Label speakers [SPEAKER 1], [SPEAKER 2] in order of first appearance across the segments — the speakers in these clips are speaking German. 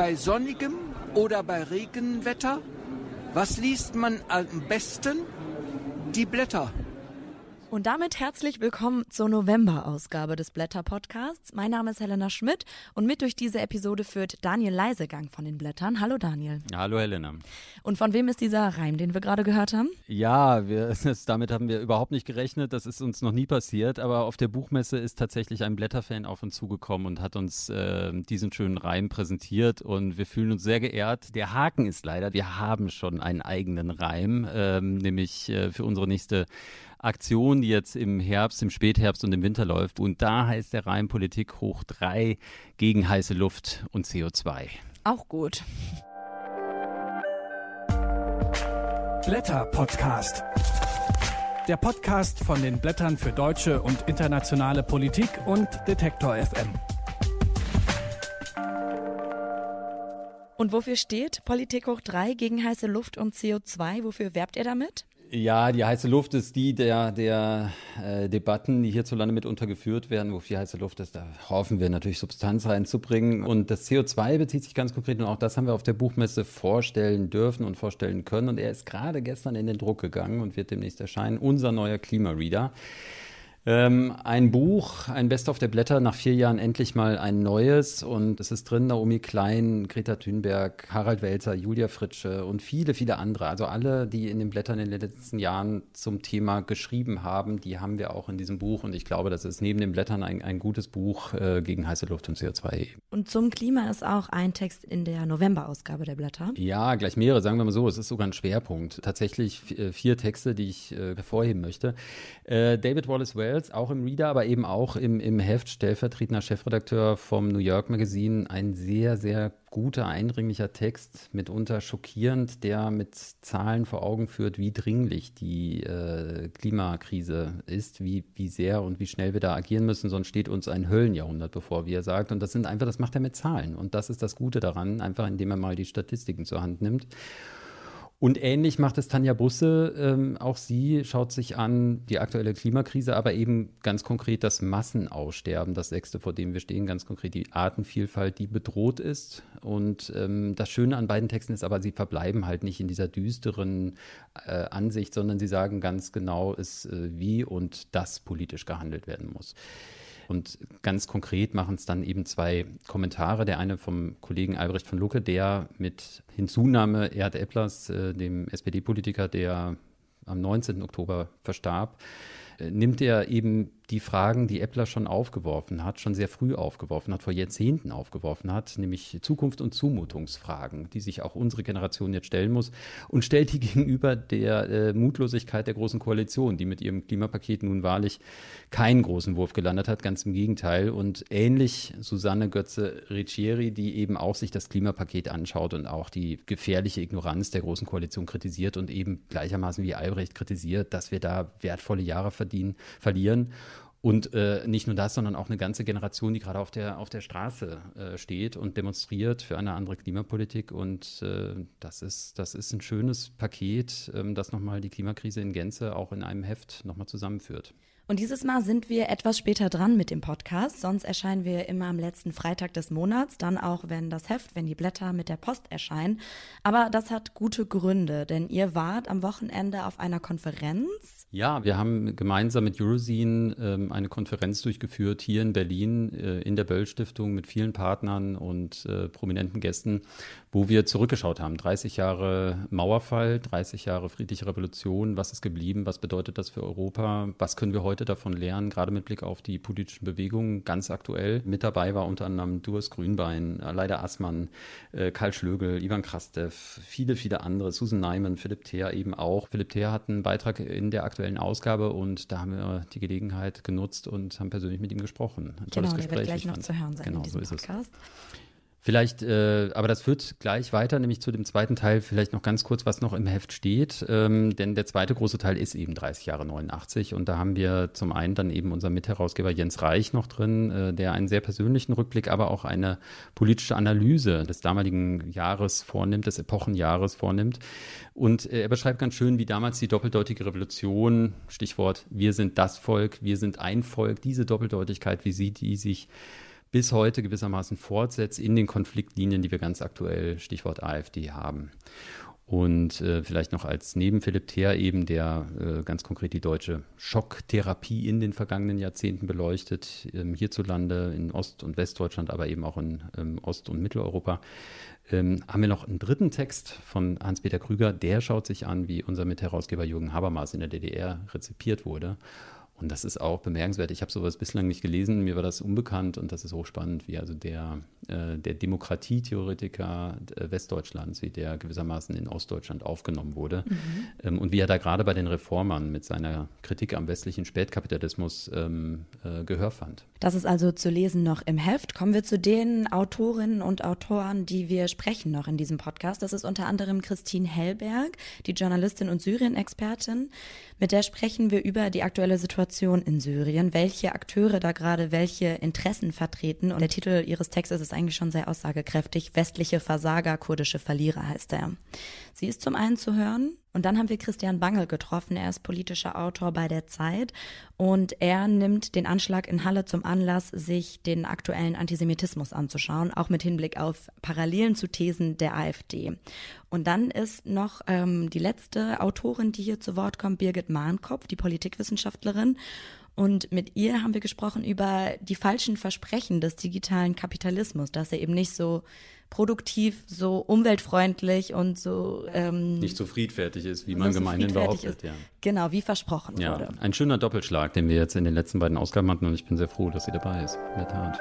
[SPEAKER 1] bei sonnigem oder bei Regenwetter? Was liest man am besten? Die Blätter.
[SPEAKER 2] Und damit herzlich willkommen zur November-Ausgabe des Blätter Podcasts. Mein Name ist Helena Schmidt und mit durch diese Episode führt Daniel Leisegang von den Blättern. Hallo Daniel.
[SPEAKER 3] Hallo Helena.
[SPEAKER 2] Und von wem ist dieser Reim, den wir gerade gehört haben?
[SPEAKER 3] Ja, wir, damit haben wir überhaupt nicht gerechnet. Das ist uns noch nie passiert. Aber auf der Buchmesse ist tatsächlich ein Blätterfan auf uns zugekommen und hat uns äh, diesen schönen Reim präsentiert. Und wir fühlen uns sehr geehrt. Der Haken ist leider, wir haben schon einen eigenen Reim, ähm, nämlich äh, für unsere nächste Aktion, die jetzt im Herbst, im Spätherbst und im Winter läuft. Und da heißt der Reim Politik hoch drei gegen heiße Luft und CO2.
[SPEAKER 2] Auch gut.
[SPEAKER 4] Blätter Podcast. Der Podcast von den Blättern für deutsche und internationale Politik und Detektor FM.
[SPEAKER 2] Und wofür steht Politik hoch drei gegen heiße Luft und CO2? Wofür werbt ihr damit?
[SPEAKER 3] Ja, die heiße Luft ist die der, der äh, Debatten, die hierzulande mitunter geführt werden, wo viel heiße Luft ist. Da hoffen wir natürlich Substanz reinzubringen. Und das CO2 bezieht sich ganz konkret und auch das haben wir auf der Buchmesse vorstellen dürfen und vorstellen können. Und er ist gerade gestern in den Druck gegangen und wird demnächst erscheinen. Unser neuer Klimareader. Ähm, ein Buch, ein Best of der Blätter, nach vier Jahren endlich mal ein neues. Und es ist drin Naomi Klein, Greta Thunberg, Harald Welzer, Julia Fritsche und viele, viele andere. Also alle, die in den Blättern in den letzten Jahren zum Thema geschrieben haben, die haben wir auch in diesem Buch. Und ich glaube, das ist neben den Blättern ein, ein gutes Buch äh, gegen heiße Luft und CO2.
[SPEAKER 2] Und zum Klima ist auch ein Text in der November-Ausgabe der Blätter.
[SPEAKER 3] Ja, gleich mehrere, sagen wir mal so. Es ist sogar ein Schwerpunkt. Tatsächlich äh, vier Texte, die ich äh, hervorheben möchte. Äh, David Wallace Wells Wells, auch im Reader, aber eben auch im, im Heft, stellvertretender Chefredakteur vom New York Magazine. Ein sehr, sehr guter, eindringlicher Text, mitunter schockierend, der mit Zahlen vor Augen führt, wie dringlich die äh, Klimakrise ist, wie, wie sehr und wie schnell wir da agieren müssen, sonst steht uns ein Höllenjahrhundert bevor, wie er sagt. Und das sind einfach, das macht er mit Zahlen. Und das ist das Gute daran, einfach indem er mal die Statistiken zur Hand nimmt. Und ähnlich macht es Tanja Busse. Ähm, auch sie schaut sich an die aktuelle Klimakrise, aber eben ganz konkret das Massenaussterben, das sechste, vor dem wir stehen, ganz konkret die Artenvielfalt, die bedroht ist. Und ähm, das Schöne an beiden Texten ist aber, sie verbleiben halt nicht in dieser düsteren äh, Ansicht, sondern sie sagen ganz genau, ist, äh, wie und das politisch gehandelt werden muss. Und ganz konkret machen es dann eben zwei Kommentare. Der eine vom Kollegen Albrecht von Lucke, der mit Hinzunahme Erd Epplers, äh, dem SPD-Politiker, der am 19. Oktober verstarb, äh, nimmt er eben die Fragen, die Eppler schon aufgeworfen hat, schon sehr früh aufgeworfen hat, vor Jahrzehnten aufgeworfen hat, nämlich Zukunft- und Zumutungsfragen, die sich auch unsere Generation jetzt stellen muss und stellt die gegenüber der äh, Mutlosigkeit der Großen Koalition, die mit ihrem Klimapaket nun wahrlich keinen großen Wurf gelandet hat, ganz im Gegenteil. Und ähnlich Susanne Götze-Riccieri, die eben auch sich das Klimapaket anschaut und auch die gefährliche Ignoranz der Großen Koalition kritisiert und eben gleichermaßen wie Albrecht kritisiert, dass wir da wertvolle Jahre verdienen, verlieren. Und äh, nicht nur das, sondern auch eine ganze Generation, die gerade auf der, auf der Straße äh, steht und demonstriert für eine andere Klimapolitik. Und äh, das, ist, das ist ein schönes Paket, ähm, das nochmal die Klimakrise in Gänze auch in einem Heft nochmal zusammenführt.
[SPEAKER 2] Und dieses Mal sind wir etwas später dran mit dem Podcast. Sonst erscheinen wir immer am letzten Freitag des Monats, dann auch, wenn das Heft, wenn die Blätter mit der Post erscheinen. Aber das hat gute Gründe, denn ihr wart am Wochenende auf einer Konferenz.
[SPEAKER 3] Ja, wir haben gemeinsam mit Eurozine ähm, eine Konferenz durchgeführt hier in Berlin äh, in der Böll Stiftung mit vielen Partnern und äh, prominenten Gästen, wo wir zurückgeschaut haben. 30 Jahre Mauerfall, 30 Jahre friedliche Revolution. Was ist geblieben? Was bedeutet das für Europa? Was können wir heute heute davon lernen, gerade mit Blick auf die politischen Bewegungen, ganz aktuell. Mit dabei war unter anderem Durs Grünbein, äh, Leider Assmann, äh, Karl Schlögel, Ivan Krastev, viele, viele andere, Susan Neiman, Philipp Theer eben auch. Philipp Theer hat einen Beitrag in der aktuellen Ausgabe und da haben wir die Gelegenheit genutzt und haben persönlich mit ihm gesprochen.
[SPEAKER 2] Ein genau, der wird gleich noch zu hören sein
[SPEAKER 3] genau,
[SPEAKER 2] in diesem
[SPEAKER 3] so
[SPEAKER 2] Podcast.
[SPEAKER 3] Es. Vielleicht, äh, aber das führt gleich weiter, nämlich zu dem zweiten Teil, vielleicht noch ganz kurz, was noch im Heft steht. Ähm, denn der zweite große Teil ist eben 30 Jahre 89. Und da haben wir zum einen dann eben unser Mitherausgeber Jens Reich noch drin, äh, der einen sehr persönlichen Rückblick, aber auch eine politische Analyse des damaligen Jahres vornimmt, des Epochenjahres vornimmt. Und äh, er beschreibt ganz schön, wie damals die doppeldeutige Revolution, Stichwort, wir sind das Volk, wir sind ein Volk, diese Doppeldeutigkeit, wie sie die sich bis heute gewissermaßen fortsetzt in den Konfliktlinien, die wir ganz aktuell, Stichwort AfD, haben. Und äh, vielleicht noch als neben Philipp Theer eben, der äh, ganz konkret die deutsche Schocktherapie in den vergangenen Jahrzehnten beleuchtet, ähm, hierzulande in Ost- und Westdeutschland, aber eben auch in ähm, Ost- und Mitteleuropa, ähm, haben wir noch einen dritten Text von Hans-Peter Krüger. Der schaut sich an, wie unser Mitherausgeber Jürgen Habermas in der DDR rezipiert wurde. Und das ist auch bemerkenswert. Ich habe sowas bislang nicht gelesen, mir war das unbekannt und das ist hochspannend, wie also der, äh, der Demokratietheoretiker äh, Westdeutschlands, wie der gewissermaßen in Ostdeutschland aufgenommen wurde mhm. ähm, und wie er da gerade bei den Reformern mit seiner Kritik am westlichen Spätkapitalismus ähm, äh, Gehör fand.
[SPEAKER 2] Das ist also zu lesen noch im Heft. Kommen wir zu den Autorinnen und Autoren, die wir sprechen noch in diesem Podcast. Das ist unter anderem Christine Hellberg, die Journalistin und Syrien-Expertin. Mit der sprechen wir über die aktuelle Situation in Syrien, welche Akteure da gerade welche Interessen vertreten. Und der Titel ihres Textes ist eigentlich schon sehr aussagekräftig. Westliche Versager, kurdische Verlierer heißt er. Sie ist zum einen zu hören und dann haben wir Christian Bangel getroffen. Er ist politischer Autor bei der Zeit und er nimmt den Anschlag in Halle zum Anlass, sich den aktuellen Antisemitismus anzuschauen, auch mit Hinblick auf Parallelen zu Thesen der AfD. Und dann ist noch ähm, die letzte Autorin, die hier zu Wort kommt, Birgit Mahnkopf, die Politikwissenschaftlerin. Und mit ihr haben wir gesprochen über die falschen Versprechen des digitalen Kapitalismus, dass er eben nicht so produktiv, so umweltfreundlich und so
[SPEAKER 3] ähm, nicht so friedfertig ist, wie man so gemeinhin behauptet. Ja.
[SPEAKER 2] Genau, wie versprochen
[SPEAKER 3] ja,
[SPEAKER 2] wurde.
[SPEAKER 3] Ein schöner Doppelschlag, den wir jetzt in den letzten beiden Ausgaben hatten und ich bin sehr froh, dass sie dabei ist. In der Tat.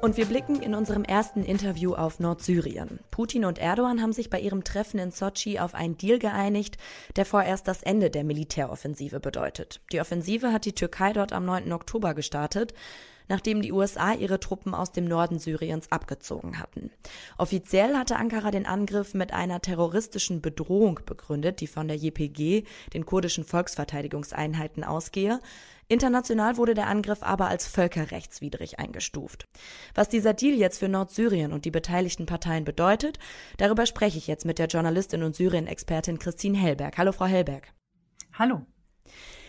[SPEAKER 2] Und wir blicken in unserem ersten Interview auf Nordsyrien. Putin und Erdogan haben sich bei ihrem Treffen in Sochi auf einen Deal geeinigt, der vorerst das Ende der Militäroffensive bedeutet. Die Offensive hat die Türkei dort am 9. Oktober gestartet nachdem die USA ihre Truppen aus dem Norden Syriens abgezogen hatten. Offiziell hatte Ankara den Angriff mit einer terroristischen Bedrohung begründet, die von der JPG, den kurdischen Volksverteidigungseinheiten, ausgehe. International wurde der Angriff aber als völkerrechtswidrig eingestuft. Was dieser Deal jetzt für Nordsyrien und die beteiligten Parteien bedeutet, darüber spreche ich jetzt mit der Journalistin und Syrien-Expertin Christine Hellberg. Hallo, Frau Hellberg.
[SPEAKER 5] Hallo.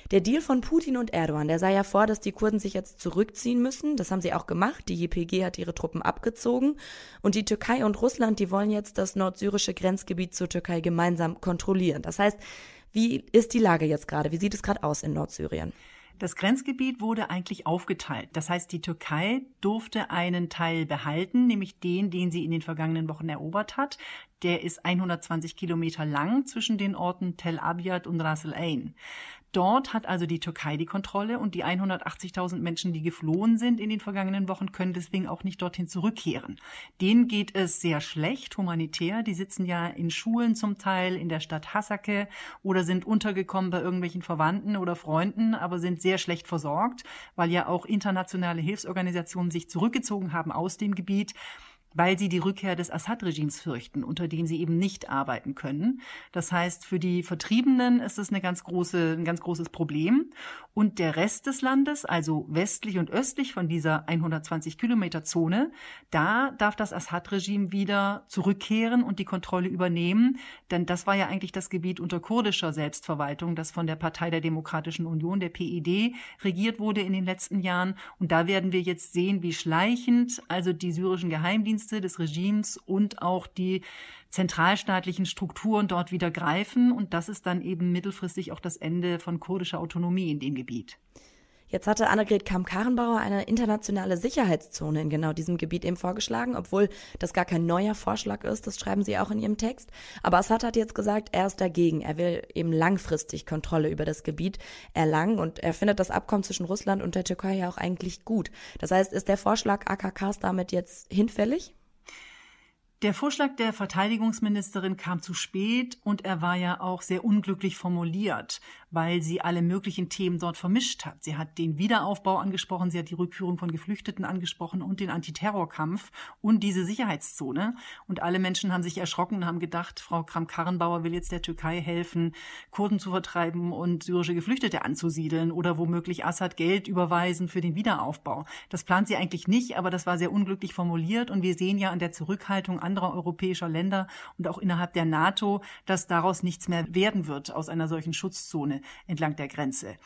[SPEAKER 2] Der Deal von Putin und Erdogan, der sah ja vor, dass die Kurden sich jetzt zurückziehen müssen. Das haben sie auch gemacht. Die JPG hat ihre Truppen abgezogen. Und die Türkei und Russland, die wollen jetzt das nordsyrische Grenzgebiet zur Türkei gemeinsam kontrollieren. Das heißt, wie ist die Lage jetzt gerade? Wie sieht es gerade aus in Nordsyrien?
[SPEAKER 5] Das Grenzgebiet wurde eigentlich aufgeteilt. Das heißt, die Türkei durfte einen Teil behalten, nämlich den, den sie in den vergangenen Wochen erobert hat. Der ist 120 Kilometer lang zwischen den Orten Tel Abyad und Ras El Ain. Dort hat also die Türkei die Kontrolle und die 180.000 Menschen, die geflohen sind in den vergangenen Wochen, können deswegen auch nicht dorthin zurückkehren. Denen geht es sehr schlecht humanitär. Die sitzen ja in Schulen zum Teil in der Stadt Hasake oder sind untergekommen bei irgendwelchen Verwandten oder Freunden, aber sind sehr schlecht versorgt, weil ja auch internationale Hilfsorganisationen sich zurückgezogen haben aus dem Gebiet weil sie die Rückkehr des Assad-Regimes fürchten, unter dem sie eben nicht arbeiten können. Das heißt, für die Vertriebenen ist es eine ganz große, ein ganz großes Problem. Und der Rest des Landes, also westlich und östlich von dieser 120 Kilometer Zone, da darf das Assad-Regime wieder zurückkehren und die Kontrolle übernehmen. Denn das war ja eigentlich das Gebiet unter kurdischer Selbstverwaltung, das von der Partei der Demokratischen Union, der PED, regiert wurde in den letzten Jahren. Und da werden wir jetzt sehen, wie schleichend also die syrischen Geheimdienste Geheimdienste des Regimes und auch die zentralstaatlichen Strukturen dort wieder greifen. Und das ist dann eben mittelfristig auch das Ende von kurdischer Autonomie in dem Gebiet.
[SPEAKER 2] Jetzt hatte Annegret Kamm-Karrenbauer eine internationale Sicherheitszone in genau diesem Gebiet eben vorgeschlagen, obwohl das gar kein neuer Vorschlag ist, das schreiben sie auch in ihrem Text. Aber Assad hat jetzt gesagt, er ist dagegen. Er will eben langfristig Kontrolle über das Gebiet erlangen und er findet das Abkommen zwischen Russland und der Türkei ja auch eigentlich gut. Das heißt, ist der Vorschlag AKKs damit jetzt hinfällig?
[SPEAKER 5] Der Vorschlag der Verteidigungsministerin kam zu spät und er war ja auch sehr unglücklich formuliert, weil sie alle möglichen Themen dort vermischt hat. Sie hat den Wiederaufbau angesprochen, sie hat die Rückführung von Geflüchteten angesprochen und den Antiterrorkampf und diese Sicherheitszone. Und alle Menschen haben sich erschrocken und haben gedacht, Frau Kram-Karrenbauer will jetzt der Türkei helfen, Kurden zu vertreiben und syrische Geflüchtete anzusiedeln oder womöglich Assad Geld überweisen für den Wiederaufbau. Das plant sie eigentlich nicht, aber das war sehr unglücklich formuliert und wir sehen ja an der Zurückhaltung anderer europäischer Länder und auch innerhalb der NATO, dass daraus nichts mehr werden wird aus einer solchen Schutzzone entlang der Grenze.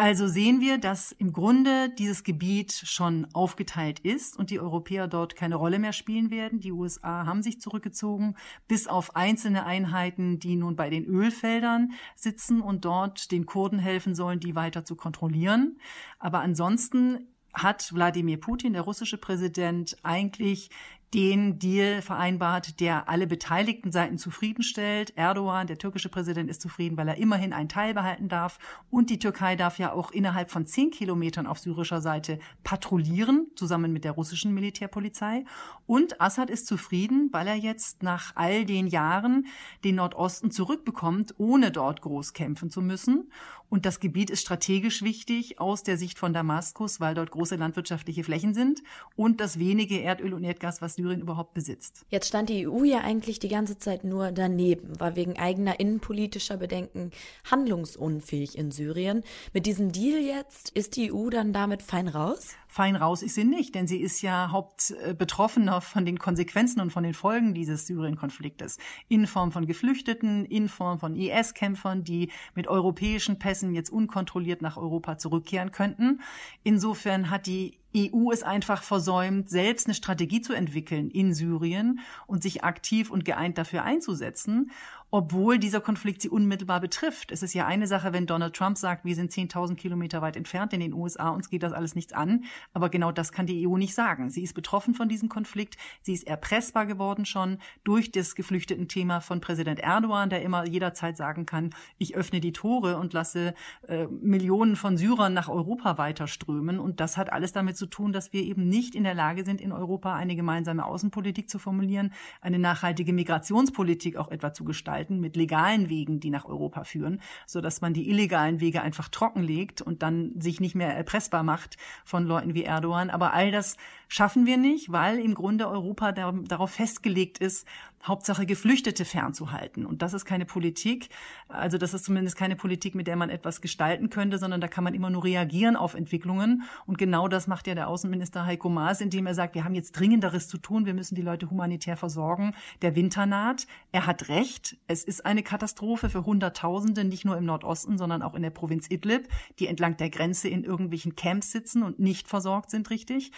[SPEAKER 5] Also sehen wir, dass im Grunde dieses Gebiet schon aufgeteilt ist und die Europäer dort keine Rolle mehr spielen werden. Die USA haben sich zurückgezogen, bis auf einzelne Einheiten, die nun bei den Ölfeldern sitzen und dort den Kurden helfen sollen, die weiter zu kontrollieren. Aber ansonsten hat Wladimir Putin, der russische Präsident, eigentlich den Deal vereinbart, der alle beteiligten Seiten zufriedenstellt. Erdogan, der türkische Präsident, ist zufrieden, weil er immerhin einen Teil behalten darf. Und die Türkei darf ja auch innerhalb von zehn Kilometern auf syrischer Seite patrouillieren, zusammen mit der russischen Militärpolizei. Und Assad ist zufrieden, weil er jetzt nach all den Jahren den Nordosten zurückbekommt, ohne dort groß kämpfen zu müssen. Und das Gebiet ist strategisch wichtig aus der Sicht von Damaskus, weil dort große landwirtschaftliche Flächen sind und das wenige Erdöl und Erdgas, was Syrien überhaupt besitzt.
[SPEAKER 2] Jetzt stand die EU ja eigentlich die ganze Zeit nur daneben, war wegen eigener innenpolitischer Bedenken handlungsunfähig in Syrien. Mit diesem Deal jetzt ist die EU dann damit fein raus?
[SPEAKER 5] fein raus ist sie nicht, denn sie ist ja Hauptbetroffener von den Konsequenzen und von den Folgen dieses Syrien-Konfliktes. In Form von Geflüchteten, in Form von IS-Kämpfern, die mit europäischen Pässen jetzt unkontrolliert nach Europa zurückkehren könnten. Insofern hat die EU es einfach versäumt, selbst eine Strategie zu entwickeln in Syrien und sich aktiv und geeint dafür einzusetzen obwohl dieser Konflikt sie unmittelbar betrifft. Es ist ja eine Sache, wenn Donald Trump sagt, wir sind 10.000 Kilometer weit entfernt in den USA, uns geht das alles nichts an. Aber genau das kann die EU nicht sagen. Sie ist betroffen von diesem Konflikt. Sie ist erpressbar geworden schon durch das geflüchteten Thema von Präsident Erdogan, der immer jederzeit sagen kann, ich öffne die Tore und lasse äh, Millionen von Syrern nach Europa weiterströmen. Und das hat alles damit zu tun, dass wir eben nicht in der Lage sind, in Europa eine gemeinsame Außenpolitik zu formulieren, eine nachhaltige Migrationspolitik auch etwa zu gestalten gestalten mit legalen Wegen, die nach Europa führen, so dass man die illegalen Wege einfach trockenlegt und dann sich nicht mehr erpressbar macht von Leuten wie Erdogan. Aber all das schaffen wir nicht, weil im Grunde Europa darauf festgelegt ist, Hauptsache Geflüchtete fernzuhalten. Und das ist keine Politik. Also das ist zumindest keine Politik, mit der man etwas gestalten könnte, sondern da kann man immer nur reagieren auf Entwicklungen. Und genau das macht ja der Außenminister Heiko Maas, indem er sagt, wir haben jetzt Dringenderes zu tun, wir müssen die Leute humanitär versorgen. Der Winter naht. Er hat recht. Es ist eine Katastrophe für Hunderttausende, nicht nur im Nordosten, sondern auch in der Provinz Idlib, die entlang der Grenze in irgendwelchen Camps sitzen und nicht versorgt sind richtig.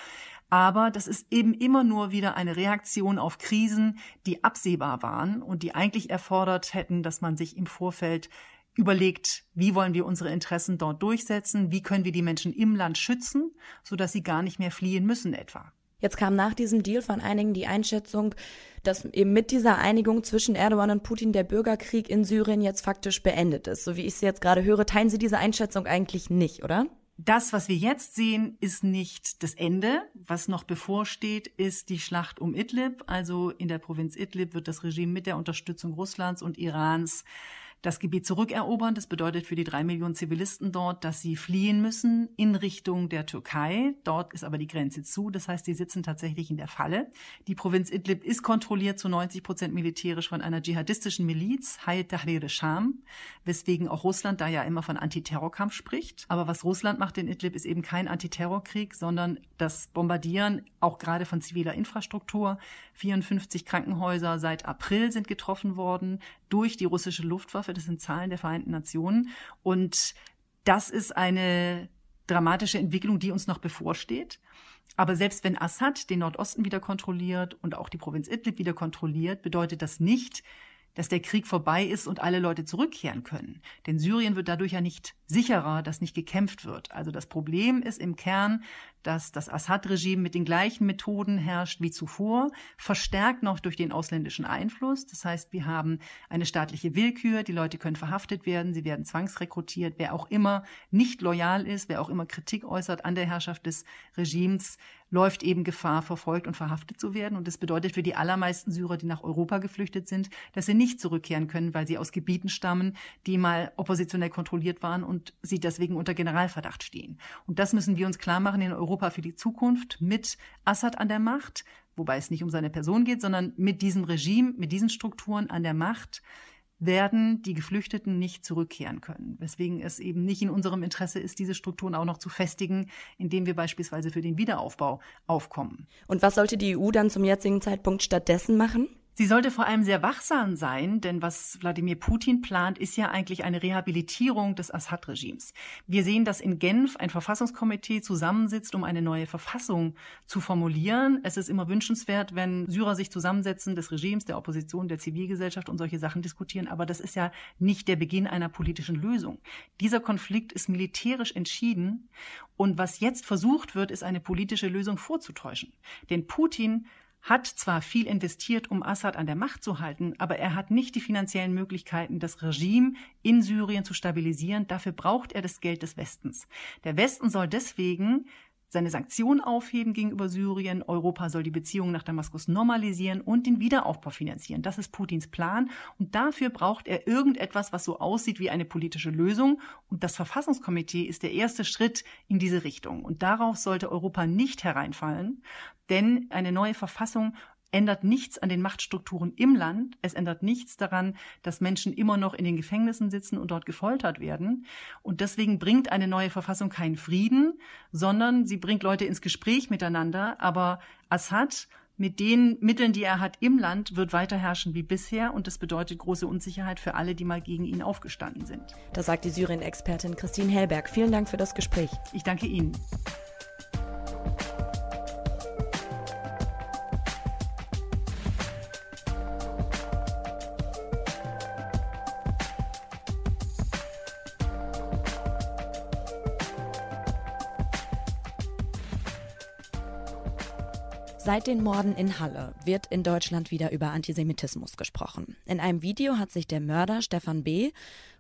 [SPEAKER 5] Aber das ist eben immer nur wieder eine Reaktion auf Krisen, die absehbar waren und die eigentlich erfordert hätten, dass man sich im Vorfeld überlegt, wie wollen wir unsere Interessen dort durchsetzen, wie können wir die Menschen im Land schützen, sodass sie gar nicht mehr fliehen müssen etwa.
[SPEAKER 2] Jetzt kam nach diesem Deal von einigen die Einschätzung, dass eben mit dieser Einigung zwischen Erdogan und Putin der Bürgerkrieg in Syrien jetzt faktisch beendet ist. So wie ich Sie jetzt gerade höre, teilen Sie diese Einschätzung eigentlich nicht, oder?
[SPEAKER 5] Das, was wir jetzt sehen, ist nicht das Ende. Was noch bevorsteht, ist die Schlacht um Idlib. Also in der Provinz Idlib wird das Regime mit der Unterstützung Russlands und Irans das Gebiet zurückerobern. Das bedeutet für die drei Millionen Zivilisten dort, dass sie fliehen müssen in Richtung der Türkei. Dort ist aber die Grenze zu. Das heißt, sie sitzen tatsächlich in der Falle. Die Provinz Idlib ist kontrolliert zu 90 Prozent militärisch von einer dschihadistischen Miliz, Hayat Tahrir Sham, weswegen auch Russland da ja immer von Antiterrorkampf spricht. Aber was Russland macht in Idlib ist eben kein Antiterrorkrieg, sondern das Bombardieren auch gerade von ziviler Infrastruktur. 54 Krankenhäuser seit April sind getroffen worden durch die russische Luftwaffe. Das sind Zahlen der Vereinten Nationen. Und das ist eine dramatische Entwicklung, die uns noch bevorsteht. Aber selbst wenn Assad den Nordosten wieder kontrolliert und auch die Provinz Idlib wieder kontrolliert, bedeutet das nicht, dass der Krieg vorbei ist und alle Leute zurückkehren können. Denn Syrien wird dadurch ja nicht sicherer, dass nicht gekämpft wird. Also das Problem ist im Kern, dass das Assad-Regime mit den gleichen Methoden herrscht wie zuvor, verstärkt noch durch den ausländischen Einfluss. Das heißt, wir haben eine staatliche Willkür, die Leute können verhaftet werden, sie werden zwangsrekrutiert. Wer auch immer nicht loyal ist, wer auch immer Kritik äußert an der Herrschaft des Regimes, läuft eben Gefahr, verfolgt und verhaftet zu werden. Und das bedeutet für die allermeisten Syrer, die nach Europa geflüchtet sind, dass sie nicht zurückkehren können, weil sie aus Gebieten stammen, die mal oppositionell kontrolliert waren und sie deswegen unter Generalverdacht stehen. Und das müssen wir uns klar machen in Europa für die Zukunft mit Assad an der Macht, wobei es nicht um seine Person geht, sondern mit diesem Regime, mit diesen Strukturen an der Macht werden die Geflüchteten nicht zurückkehren können. Weswegen es eben nicht in unserem Interesse ist, diese Strukturen auch noch zu festigen, indem wir beispielsweise für den Wiederaufbau aufkommen.
[SPEAKER 2] Und was sollte die EU dann zum jetzigen Zeitpunkt stattdessen machen?
[SPEAKER 5] Sie sollte vor allem sehr wachsam sein, denn was Wladimir Putin plant, ist ja eigentlich eine Rehabilitierung des Assad-Regimes. Wir sehen, dass in Genf ein Verfassungskomitee zusammensitzt, um eine neue Verfassung zu formulieren. Es ist immer wünschenswert, wenn Syrer sich zusammensetzen, des Regimes, der Opposition, der Zivilgesellschaft und solche Sachen diskutieren. Aber das ist ja nicht der Beginn einer politischen Lösung. Dieser Konflikt ist militärisch entschieden. Und was jetzt versucht wird, ist eine politische Lösung vorzutäuschen. Denn Putin hat zwar viel investiert, um Assad an der Macht zu halten, aber er hat nicht die finanziellen Möglichkeiten, das Regime in Syrien zu stabilisieren. Dafür braucht er das Geld des Westens. Der Westen soll deswegen seine Sanktionen aufheben gegenüber Syrien. Europa soll die Beziehungen nach Damaskus normalisieren und den Wiederaufbau finanzieren. Das ist Putins Plan. Und dafür braucht er irgendetwas, was so aussieht wie eine politische Lösung. Und das Verfassungskomitee ist der erste Schritt in diese Richtung. Und darauf sollte Europa nicht hereinfallen, denn eine neue Verfassung ändert nichts an den Machtstrukturen im Land. Es ändert nichts daran, dass Menschen immer noch in den Gefängnissen sitzen und dort gefoltert werden. Und deswegen bringt eine neue Verfassung keinen Frieden, sondern sie bringt Leute ins Gespräch miteinander. Aber Assad mit den Mitteln, die er hat im Land, wird weiter herrschen wie bisher und das bedeutet große Unsicherheit für alle, die mal gegen ihn aufgestanden sind.
[SPEAKER 2] Das sagt die Syrien-Expertin Christine Hellberg. Vielen Dank für das Gespräch.
[SPEAKER 5] Ich danke Ihnen.
[SPEAKER 2] Seit den Morden in Halle wird in Deutschland wieder über Antisemitismus gesprochen. In einem Video hat sich der Mörder Stefan B.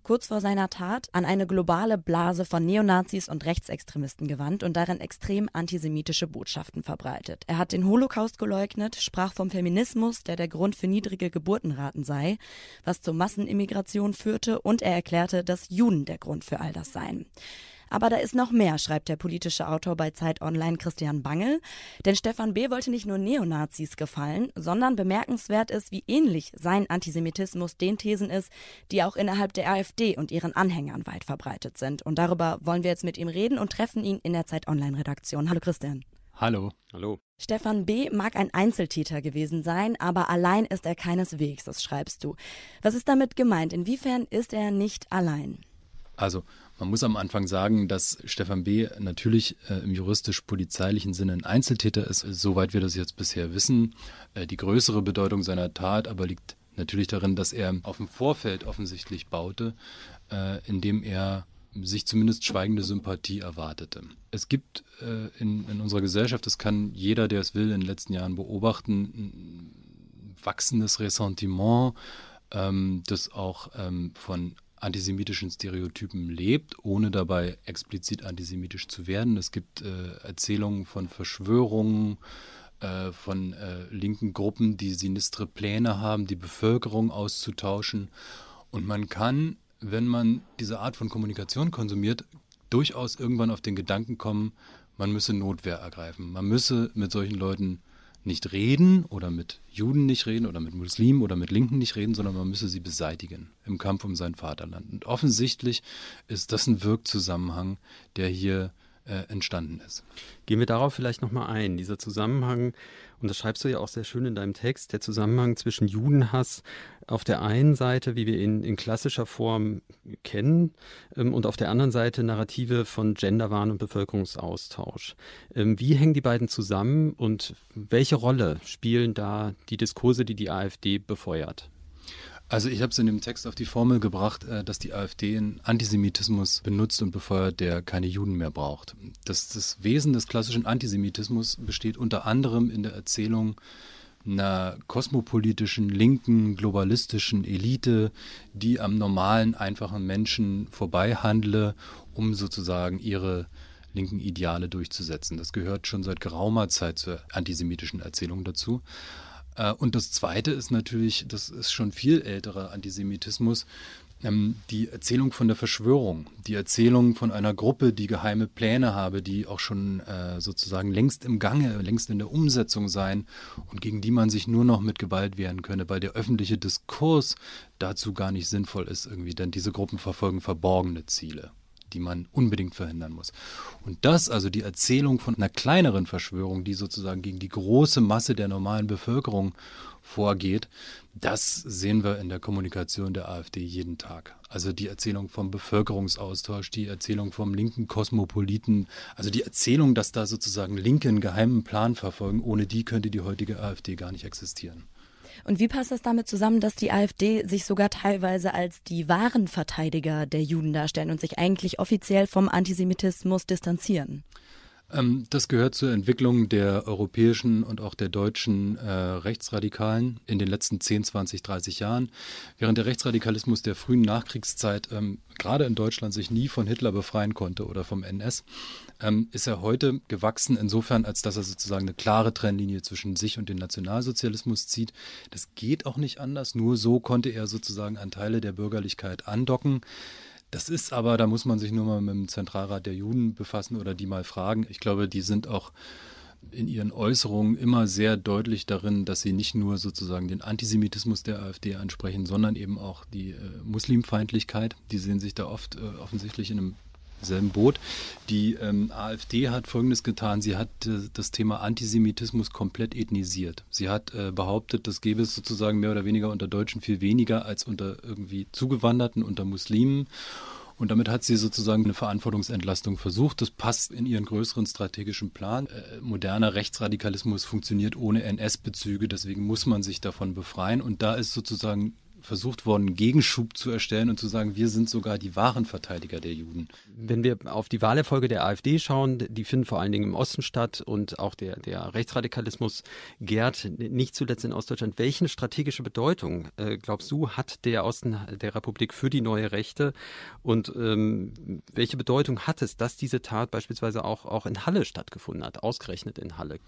[SPEAKER 2] kurz vor seiner Tat an eine globale Blase von Neonazis und Rechtsextremisten gewandt und darin extrem antisemitische Botschaften verbreitet. Er hat den Holocaust geleugnet, sprach vom Feminismus, der der Grund für niedrige Geburtenraten sei, was zur Massenimmigration führte und er erklärte, dass Juden der Grund für all das seien. Aber da ist noch mehr, schreibt der politische Autor bei Zeit Online Christian Bangel. Denn Stefan B. wollte nicht nur Neonazis gefallen, sondern bemerkenswert ist, wie ähnlich sein Antisemitismus den Thesen ist, die auch innerhalb der AfD und ihren Anhängern weit verbreitet sind. Und darüber wollen wir jetzt mit ihm reden und treffen ihn in der Zeit Online Redaktion. Hallo Christian.
[SPEAKER 6] Hallo.
[SPEAKER 3] Hallo.
[SPEAKER 2] Stefan B. mag ein Einzeltäter gewesen sein, aber allein ist er keineswegs, das schreibst du. Was ist damit gemeint? Inwiefern ist er nicht allein?
[SPEAKER 6] Also man muss am Anfang sagen, dass Stefan B. natürlich äh, im juristisch-polizeilichen Sinne ein Einzeltäter ist, soweit wir das jetzt bisher wissen. Äh, die größere Bedeutung seiner Tat aber liegt natürlich darin, dass er auf dem Vorfeld offensichtlich baute, äh, indem er sich zumindest schweigende Sympathie erwartete. Es gibt äh, in, in, unserer Gesellschaft, das kann jeder, der es will, in den letzten Jahren beobachten, ein wachsendes Ressentiment, ähm, das auch ähm, von antisemitischen Stereotypen lebt, ohne dabei explizit antisemitisch zu werden. Es gibt äh, Erzählungen von Verschwörungen, äh, von äh, linken Gruppen, die sinistre Pläne haben, die Bevölkerung auszutauschen. Und man kann, wenn man diese Art von Kommunikation konsumiert, durchaus irgendwann auf den Gedanken kommen, man müsse Notwehr ergreifen. Man müsse mit solchen Leuten nicht reden oder mit Juden nicht reden oder mit Muslimen oder mit Linken nicht reden, sondern man müsse sie beseitigen im Kampf um sein Vaterland. Und offensichtlich ist das ein Wirkzusammenhang, der hier äh, entstanden ist.
[SPEAKER 3] Gehen wir darauf vielleicht nochmal ein. Dieser Zusammenhang, und das schreibst du ja auch sehr schön in deinem Text, der Zusammenhang zwischen Judenhass auf der einen Seite, wie wir ihn in klassischer Form kennen, ähm, und auf der anderen Seite Narrative von Genderwahn und Bevölkerungsaustausch. Ähm, wie hängen die beiden zusammen und welche Rolle spielen da die Diskurse, die die AfD befeuert?
[SPEAKER 6] Also ich habe es in dem Text auf die Formel gebracht, äh, dass die AfD einen Antisemitismus benutzt und befeuert, der keine Juden mehr braucht. Das, das Wesen des klassischen Antisemitismus besteht unter anderem in der Erzählung einer kosmopolitischen, linken, globalistischen Elite, die am normalen, einfachen Menschen vorbeihandle, um sozusagen ihre linken Ideale durchzusetzen. Das gehört schon seit geraumer Zeit zur antisemitischen Erzählung dazu. Äh, und das Zweite ist natürlich, das ist schon viel älterer Antisemitismus, ähm, die Erzählung von der Verschwörung, die Erzählung von einer Gruppe, die geheime Pläne habe, die auch schon äh, sozusagen längst im Gange, längst in der Umsetzung seien und gegen die man sich nur noch mit Gewalt wehren könne, weil der öffentliche Diskurs dazu gar nicht sinnvoll ist irgendwie, denn diese Gruppen verfolgen verborgene Ziele die man unbedingt verhindern muss. Und das, also die Erzählung von einer kleineren Verschwörung, die sozusagen gegen die große Masse der normalen Bevölkerung vorgeht, das sehen wir in der Kommunikation der AfD jeden Tag. Also die Erzählung vom Bevölkerungsaustausch, die Erzählung vom linken Kosmopoliten, also die Erzählung, dass da sozusagen Linke einen geheimen Plan verfolgen, ohne die könnte die heutige AfD gar nicht existieren.
[SPEAKER 2] Und wie passt das damit zusammen, dass die AfD sich sogar teilweise als die wahren Verteidiger der Juden darstellen und sich eigentlich offiziell vom Antisemitismus distanzieren?
[SPEAKER 6] Ähm, das gehört zur Entwicklung der europäischen und auch der deutschen äh, Rechtsradikalen in den letzten 10, 20, 30 Jahren. Während der Rechtsradikalismus der frühen Nachkriegszeit ähm, gerade in Deutschland sich nie von Hitler befreien konnte oder vom NS, ähm, ist er heute gewachsen insofern, als dass er sozusagen eine klare Trennlinie zwischen sich und dem Nationalsozialismus zieht. Das geht auch nicht anders. Nur so konnte er sozusagen an Teile der Bürgerlichkeit andocken. Das ist aber, da muss man sich nur mal mit dem Zentralrat der Juden befassen oder die mal fragen. Ich glaube, die sind auch in ihren Äußerungen immer sehr deutlich darin, dass sie nicht nur sozusagen den Antisemitismus der AfD ansprechen, sondern eben auch die äh, Muslimfeindlichkeit. Die sehen sich da oft äh, offensichtlich in einem selben Boot. Die ähm, AfD hat Folgendes getan. Sie hat äh, das Thema Antisemitismus komplett ethnisiert. Sie hat äh, behauptet, das gäbe es sozusagen mehr oder weniger unter Deutschen viel weniger als unter irgendwie Zugewanderten, unter Muslimen. Und damit hat sie sozusagen eine Verantwortungsentlastung versucht. Das passt in ihren größeren strategischen Plan. Äh, moderner Rechtsradikalismus funktioniert ohne NS-Bezüge, deswegen muss man sich davon befreien. Und da ist sozusagen versucht worden, Gegenschub zu erstellen und zu sagen, wir sind sogar die wahren Verteidiger der Juden.
[SPEAKER 3] Wenn wir auf die Wahlerfolge der AfD schauen, die finden vor allen Dingen im Osten statt und auch der, der Rechtsradikalismus gärt nicht zuletzt in Ostdeutschland. Welche strategische Bedeutung, äh, glaubst du, hat der Osten der Republik für die neue Rechte und ähm, welche Bedeutung hat es, dass diese Tat beispielsweise auch, auch in Halle stattgefunden hat, ausgerechnet in Halle?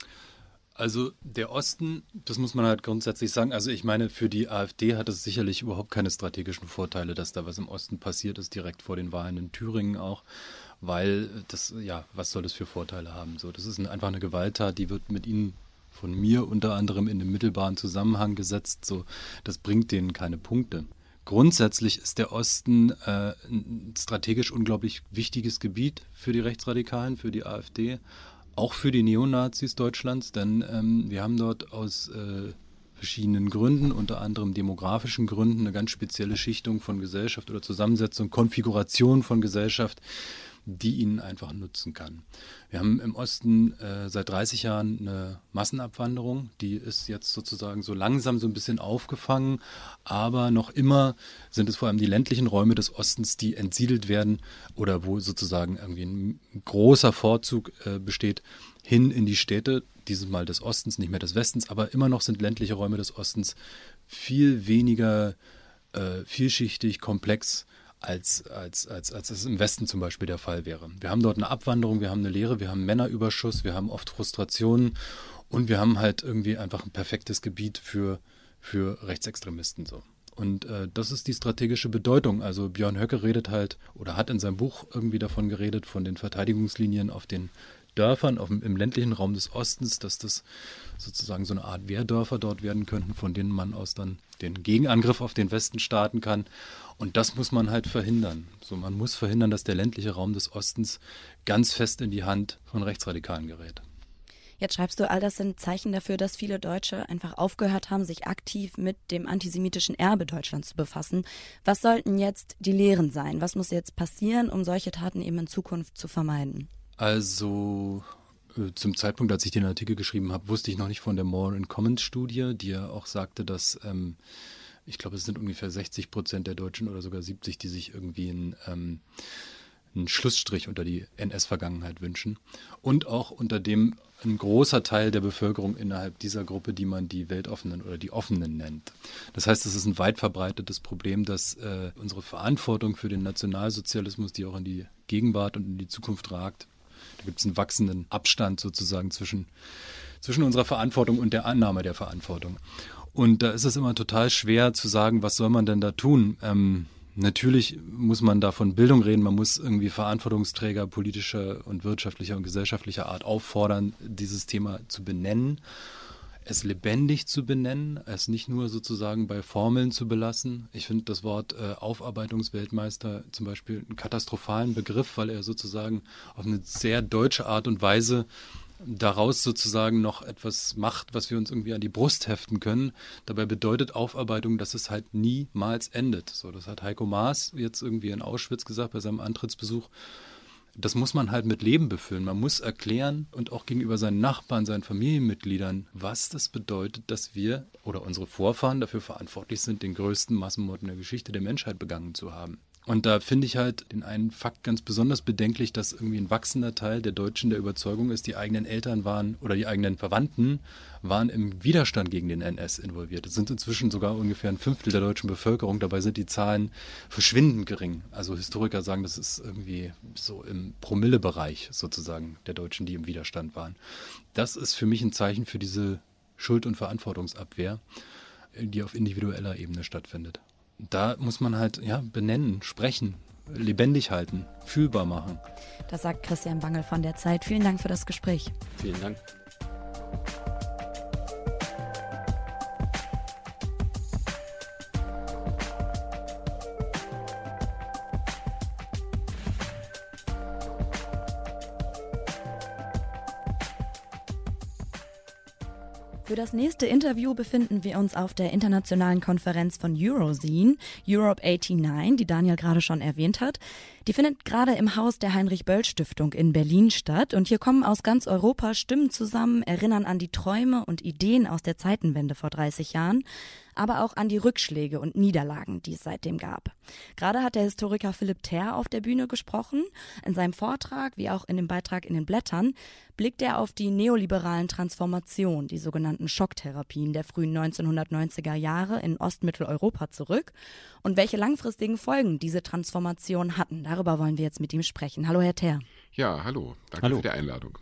[SPEAKER 6] Also der Osten, das muss man halt grundsätzlich sagen. Also ich meine, für die AfD hat es sicherlich überhaupt keine strategischen Vorteile, dass da was im Osten passiert ist, direkt vor den Wahlen in Thüringen auch, weil das, ja, was soll das für Vorteile haben? So, das ist einfach eine Gewalttat, die wird mit ihnen von mir unter anderem in den mittelbaren Zusammenhang gesetzt. So, das bringt denen keine Punkte. Grundsätzlich ist der Osten äh, ein strategisch unglaublich wichtiges Gebiet für die Rechtsradikalen, für die AfD auch für die Neonazis Deutschlands, denn ähm, wir haben dort aus äh, verschiedenen Gründen, unter anderem demografischen Gründen, eine ganz spezielle Schichtung von Gesellschaft oder Zusammensetzung, Konfiguration von Gesellschaft, die ihnen einfach nutzen kann. Wir haben im Osten äh, seit 30 Jahren eine Massenabwanderung, die ist jetzt sozusagen so langsam so ein bisschen aufgefangen, aber noch immer sind es vor allem die ländlichen Räume des Ostens, die entsiedelt werden oder wo sozusagen irgendwie ein großer Vorzug äh, besteht hin in die Städte, dieses Mal des Ostens, nicht mehr des Westens, aber immer noch sind ländliche Räume des Ostens viel weniger äh, vielschichtig, komplex als, als, als, als es im Westen zum Beispiel der Fall wäre. Wir haben dort eine Abwanderung, wir haben eine Lehre, wir haben Männerüberschuss, wir haben oft Frustrationen und wir haben halt irgendwie einfach ein perfektes Gebiet für, für Rechtsextremisten so. Und äh, das ist die strategische Bedeutung. Also Björn Höcke redet halt oder hat in seinem Buch irgendwie davon geredet, von den Verteidigungslinien auf den Dörfern auf, im ländlichen Raum des Ostens, dass das sozusagen so eine Art Wehrdörfer dort werden könnten, von denen man aus dann den Gegenangriff auf den Westen starten kann. Und das muss man halt verhindern. So, man muss verhindern, dass der ländliche Raum des Ostens ganz fest in die Hand von Rechtsradikalen gerät.
[SPEAKER 2] Jetzt schreibst du, all das sind Zeichen dafür, dass viele Deutsche einfach aufgehört haben, sich aktiv mit dem antisemitischen Erbe Deutschlands zu befassen. Was sollten jetzt die Lehren sein? Was muss jetzt passieren, um solche Taten eben in Zukunft zu vermeiden?
[SPEAKER 6] Also äh, zum Zeitpunkt, als ich den Artikel geschrieben habe, wusste ich noch nicht von der More in Commons Studie, die ja auch sagte, dass ähm, ich glaube, es sind ungefähr 60 Prozent der Deutschen oder sogar 70, die sich irgendwie ein ähm, einen Schlussstrich unter die NS-Vergangenheit wünschen und auch unter dem ein großer Teil der Bevölkerung innerhalb dieser Gruppe, die man die Weltoffenen oder die Offenen nennt. Das heißt, es ist ein weit verbreitetes Problem, dass äh, unsere Verantwortung für den Nationalsozialismus, die auch in die Gegenwart und in die Zukunft ragt, da gibt es einen wachsenden Abstand sozusagen zwischen, zwischen unserer Verantwortung und der Annahme der Verantwortung. Und da ist es immer total schwer zu sagen, was soll man denn da tun? Ähm, Natürlich muss man da von Bildung reden, man muss irgendwie Verantwortungsträger politischer und wirtschaftlicher und gesellschaftlicher Art auffordern, dieses Thema zu benennen, es lebendig zu benennen, es nicht nur sozusagen bei Formeln zu belassen. Ich finde das Wort äh, Aufarbeitungsweltmeister zum Beispiel einen katastrophalen Begriff, weil er sozusagen auf eine sehr deutsche Art und Weise daraus sozusagen noch etwas macht, was wir uns irgendwie an die Brust heften können. Dabei bedeutet Aufarbeitung, dass es halt niemals endet. So, das hat Heiko Maas jetzt irgendwie in Auschwitz gesagt bei seinem Antrittsbesuch. Das muss man halt mit Leben befüllen. Man muss erklären und auch gegenüber seinen Nachbarn, seinen Familienmitgliedern, was das bedeutet, dass wir oder unsere Vorfahren dafür verantwortlich sind, den größten Massenmord in der Geschichte der Menschheit begangen zu haben. Und da finde ich halt den einen Fakt ganz besonders bedenklich, dass irgendwie ein wachsender Teil der Deutschen der Überzeugung ist, die eigenen Eltern waren oder die eigenen Verwandten waren im Widerstand gegen den NS involviert. Es sind inzwischen sogar ungefähr ein Fünftel der deutschen Bevölkerung. Dabei sind die Zahlen verschwindend gering. Also Historiker sagen, das ist irgendwie so im Promillebereich sozusagen der Deutschen, die im Widerstand waren. Das ist für mich ein Zeichen für diese Schuld- und Verantwortungsabwehr, die auf individueller Ebene stattfindet da muss man halt ja, benennen, sprechen, lebendig halten, fühlbar machen.
[SPEAKER 2] Das sagt Christian Bangel von der Zeit. Vielen Dank für das Gespräch.
[SPEAKER 3] Vielen Dank.
[SPEAKER 2] Das nächste Interview befinden wir uns auf der internationalen Konferenz von Eurozine, Europe 89, die Daniel gerade schon erwähnt hat. Die findet gerade im Haus der Heinrich-Böll-Stiftung in Berlin statt und hier kommen aus ganz Europa Stimmen zusammen, erinnern an die Träume und Ideen aus der Zeitenwende vor 30 Jahren, aber auch an die Rückschläge und Niederlagen, die es seitdem gab. Gerade hat der Historiker Philipp Ter auf der Bühne gesprochen. In seinem Vortrag, wie auch in dem Beitrag in den Blättern, blickt er auf die neoliberalen Transformationen, die sogenannten Schocktherapien der frühen 1990er Jahre in Ostmitteleuropa zurück und welche langfristigen Folgen diese Transformationen hatten. Darüber wollen wir jetzt mit ihm sprechen. Hallo, Herr Ter.
[SPEAKER 7] Ja, hallo. Danke
[SPEAKER 3] hallo.
[SPEAKER 7] für die Einladung.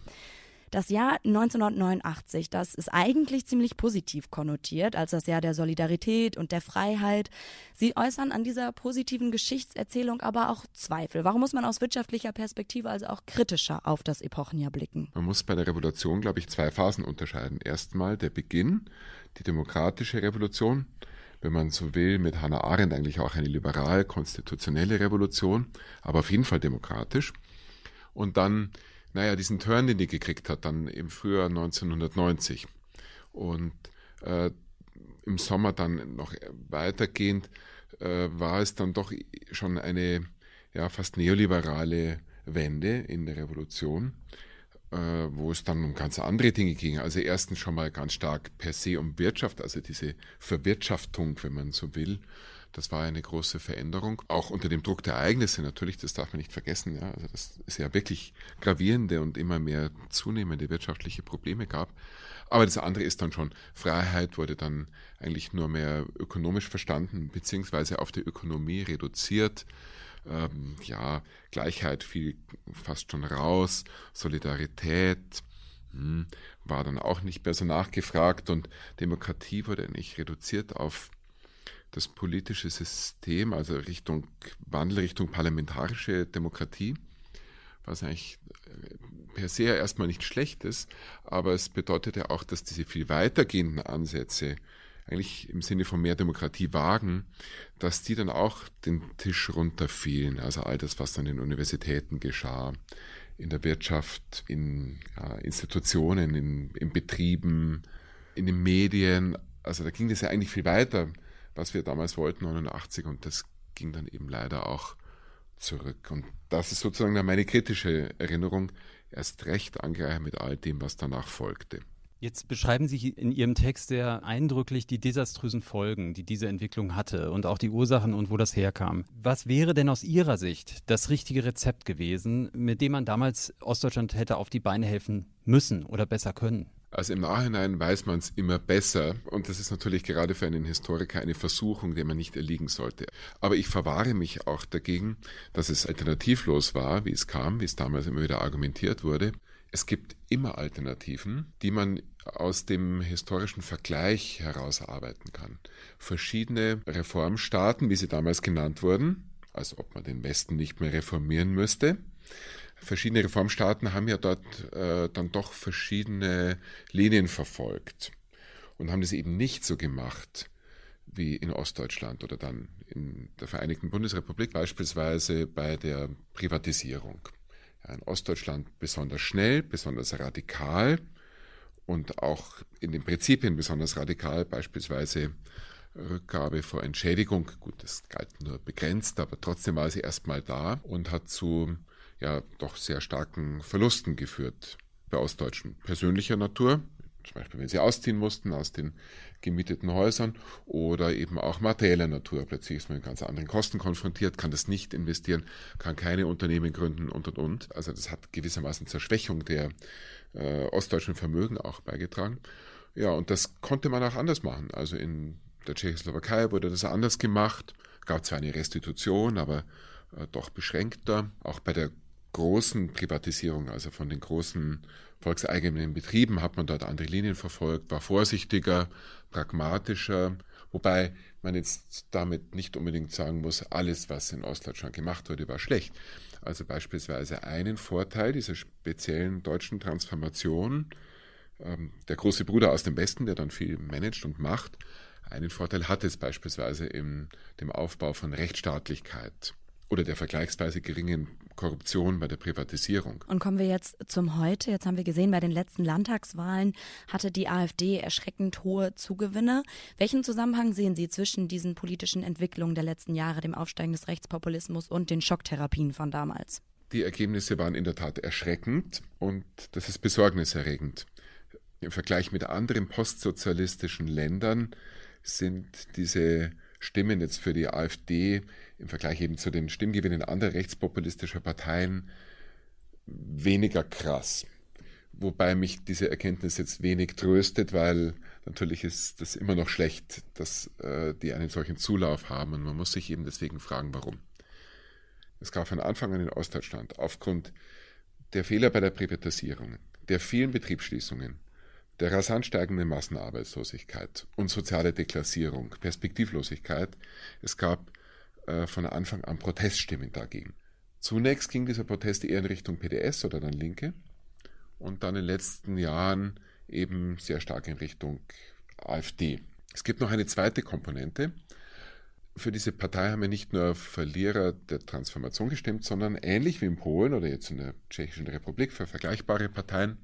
[SPEAKER 2] Das Jahr 1989, das ist eigentlich ziemlich positiv konnotiert als das Jahr der Solidarität und der Freiheit. Sie äußern an dieser positiven Geschichtserzählung aber auch Zweifel. Warum muss man aus wirtschaftlicher Perspektive also auch kritischer auf das Epochenjahr blicken?
[SPEAKER 7] Man muss bei der Revolution, glaube ich, zwei Phasen unterscheiden. Erstmal der Beginn, die demokratische Revolution, wenn man so will, mit Hannah Arendt eigentlich auch eine liberal-konstitutionelle Revolution, aber auf jeden Fall demokratisch. Und dann naja, diesen Turn, den die gekriegt hat, dann im Frühjahr 1990. Und äh, im Sommer dann noch weitergehend äh, war es dann doch schon eine ja, fast neoliberale Wende in der Revolution, äh, wo es dann um ganz andere Dinge ging. Also erstens schon mal ganz stark per se um Wirtschaft, also diese Verwirtschaftung, wenn man so will, das war eine große Veränderung. Auch unter dem Druck der Ereignisse natürlich, das darf man nicht vergessen. Ja. Also das ist ja wirklich gravierende und immer mehr zunehmende wirtschaftliche Probleme gab. Aber das andere ist dann schon, Freiheit wurde dann eigentlich nur mehr ökonomisch verstanden, beziehungsweise auf die Ökonomie reduziert. Ähm, ja, Gleichheit fiel fast schon raus, Solidarität hm, war dann auch nicht mehr so nachgefragt und Demokratie wurde eigentlich reduziert auf das politische System, also Richtung Wandel Richtung parlamentarische Demokratie, was eigentlich äh, per se erstmal nicht schlecht ist, aber es bedeutet ja auch, dass diese viel weitergehenden Ansätze eigentlich im Sinne von mehr Demokratie wagen, dass die dann auch den Tisch runterfielen. Also all das, was an den Universitäten geschah, in der Wirtschaft, in ja, Institutionen, in, in Betrieben, in den Medien. Also da ging das ja eigentlich viel weiter was wir damals wollten, 89, und das ging dann eben leider auch zurück. Und das ist sozusagen meine kritische Erinnerung, erst recht angereichert mit all dem, was danach folgte.
[SPEAKER 3] Jetzt beschreiben Sie in Ihrem Text sehr eindrücklich die desaströsen Folgen, die diese Entwicklung hatte und auch die Ursachen und wo das herkam. Was wäre denn aus Ihrer Sicht das richtige Rezept gewesen, mit dem man damals Ostdeutschland hätte auf die Beine helfen müssen oder besser können?
[SPEAKER 7] Also im Nachhinein weiß man es immer besser und das ist natürlich gerade für einen Historiker eine Versuchung, der man nicht erliegen sollte. Aber ich verwahre mich auch dagegen, dass es alternativlos war, wie es kam, wie es damals immer wieder argumentiert wurde. Es gibt immer Alternativen, die man aus dem historischen Vergleich herausarbeiten kann. Verschiedene Reformstaaten, wie sie damals genannt wurden, als ob man den Westen nicht mehr reformieren müsste. Verschiedene Reformstaaten haben ja dort äh, dann doch verschiedene Linien verfolgt und haben das eben nicht so gemacht wie in Ostdeutschland oder dann in der Vereinigten Bundesrepublik beispielsweise bei der Privatisierung. Ja, in Ostdeutschland besonders schnell, besonders radikal, und auch in den Prinzipien besonders radikal, beispielsweise Rückgabe vor Entschädigung. Gut, das galt nur begrenzt, aber trotzdem war sie erstmal da und hat zu ja doch sehr starken Verlusten geführt bei Ostdeutschen persönlicher Natur, zum Beispiel wenn sie ausziehen mussten aus den gemieteten Häusern oder eben auch materieller Natur. Plötzlich ist man mit ganz anderen Kosten konfrontiert, kann das nicht investieren, kann keine Unternehmen gründen und und und. Also das hat gewissermaßen zur Schwächung der äh, ostdeutschen Vermögen auch beigetragen. Ja, und das konnte man auch anders machen. Also in der Tschechoslowakei wurde das anders gemacht. Gab zwar eine Restitution, aber äh, doch beschränkter. Auch bei der großen Privatisierung, also von den großen volkseigenen Betrieben, hat man dort andere Linien verfolgt, war vorsichtiger, pragmatischer, wobei man jetzt damit nicht unbedingt sagen muss, alles, was in Ostdeutschland gemacht wurde, war schlecht. Also beispielsweise einen Vorteil dieser speziellen deutschen Transformation, ähm, der große Bruder aus dem Westen, der dann viel managt und macht, einen Vorteil hat es beispielsweise in dem Aufbau von Rechtsstaatlichkeit oder der vergleichsweise geringen Korruption bei der Privatisierung.
[SPEAKER 2] Und kommen wir jetzt zum Heute. Jetzt haben wir gesehen, bei den letzten Landtagswahlen hatte die AfD erschreckend hohe Zugewinne. Welchen Zusammenhang sehen Sie zwischen diesen politischen Entwicklungen der letzten Jahre, dem Aufsteigen des Rechtspopulismus und den Schocktherapien von damals?
[SPEAKER 7] Die Ergebnisse waren in der Tat erschreckend und das ist besorgniserregend. Im Vergleich mit anderen postsozialistischen Ländern sind diese Stimmen jetzt für die AfD im Vergleich eben zu den Stimmgewinnen anderer rechtspopulistischer Parteien weniger krass. Wobei mich diese Erkenntnis jetzt wenig tröstet, weil natürlich ist das immer noch schlecht, dass äh, die einen solchen Zulauf haben und man muss sich eben deswegen fragen, warum. Es gab von Anfang an in Ostdeutschland aufgrund der Fehler bei der Privatisierung, der vielen Betriebsschließungen, der rasant steigenden Massenarbeitslosigkeit und soziale Deklassierung, Perspektivlosigkeit, es gab äh, von Anfang an Proteststimmen dagegen. Zunächst ging dieser Protest eher in Richtung PDS oder dann Linke und dann in den letzten Jahren eben sehr stark in Richtung AfD. Es gibt noch eine zweite Komponente. Für diese Partei haben ja nicht nur Verlierer der Transformation gestimmt, sondern ähnlich wie in Polen oder jetzt in der Tschechischen Republik für vergleichbare Parteien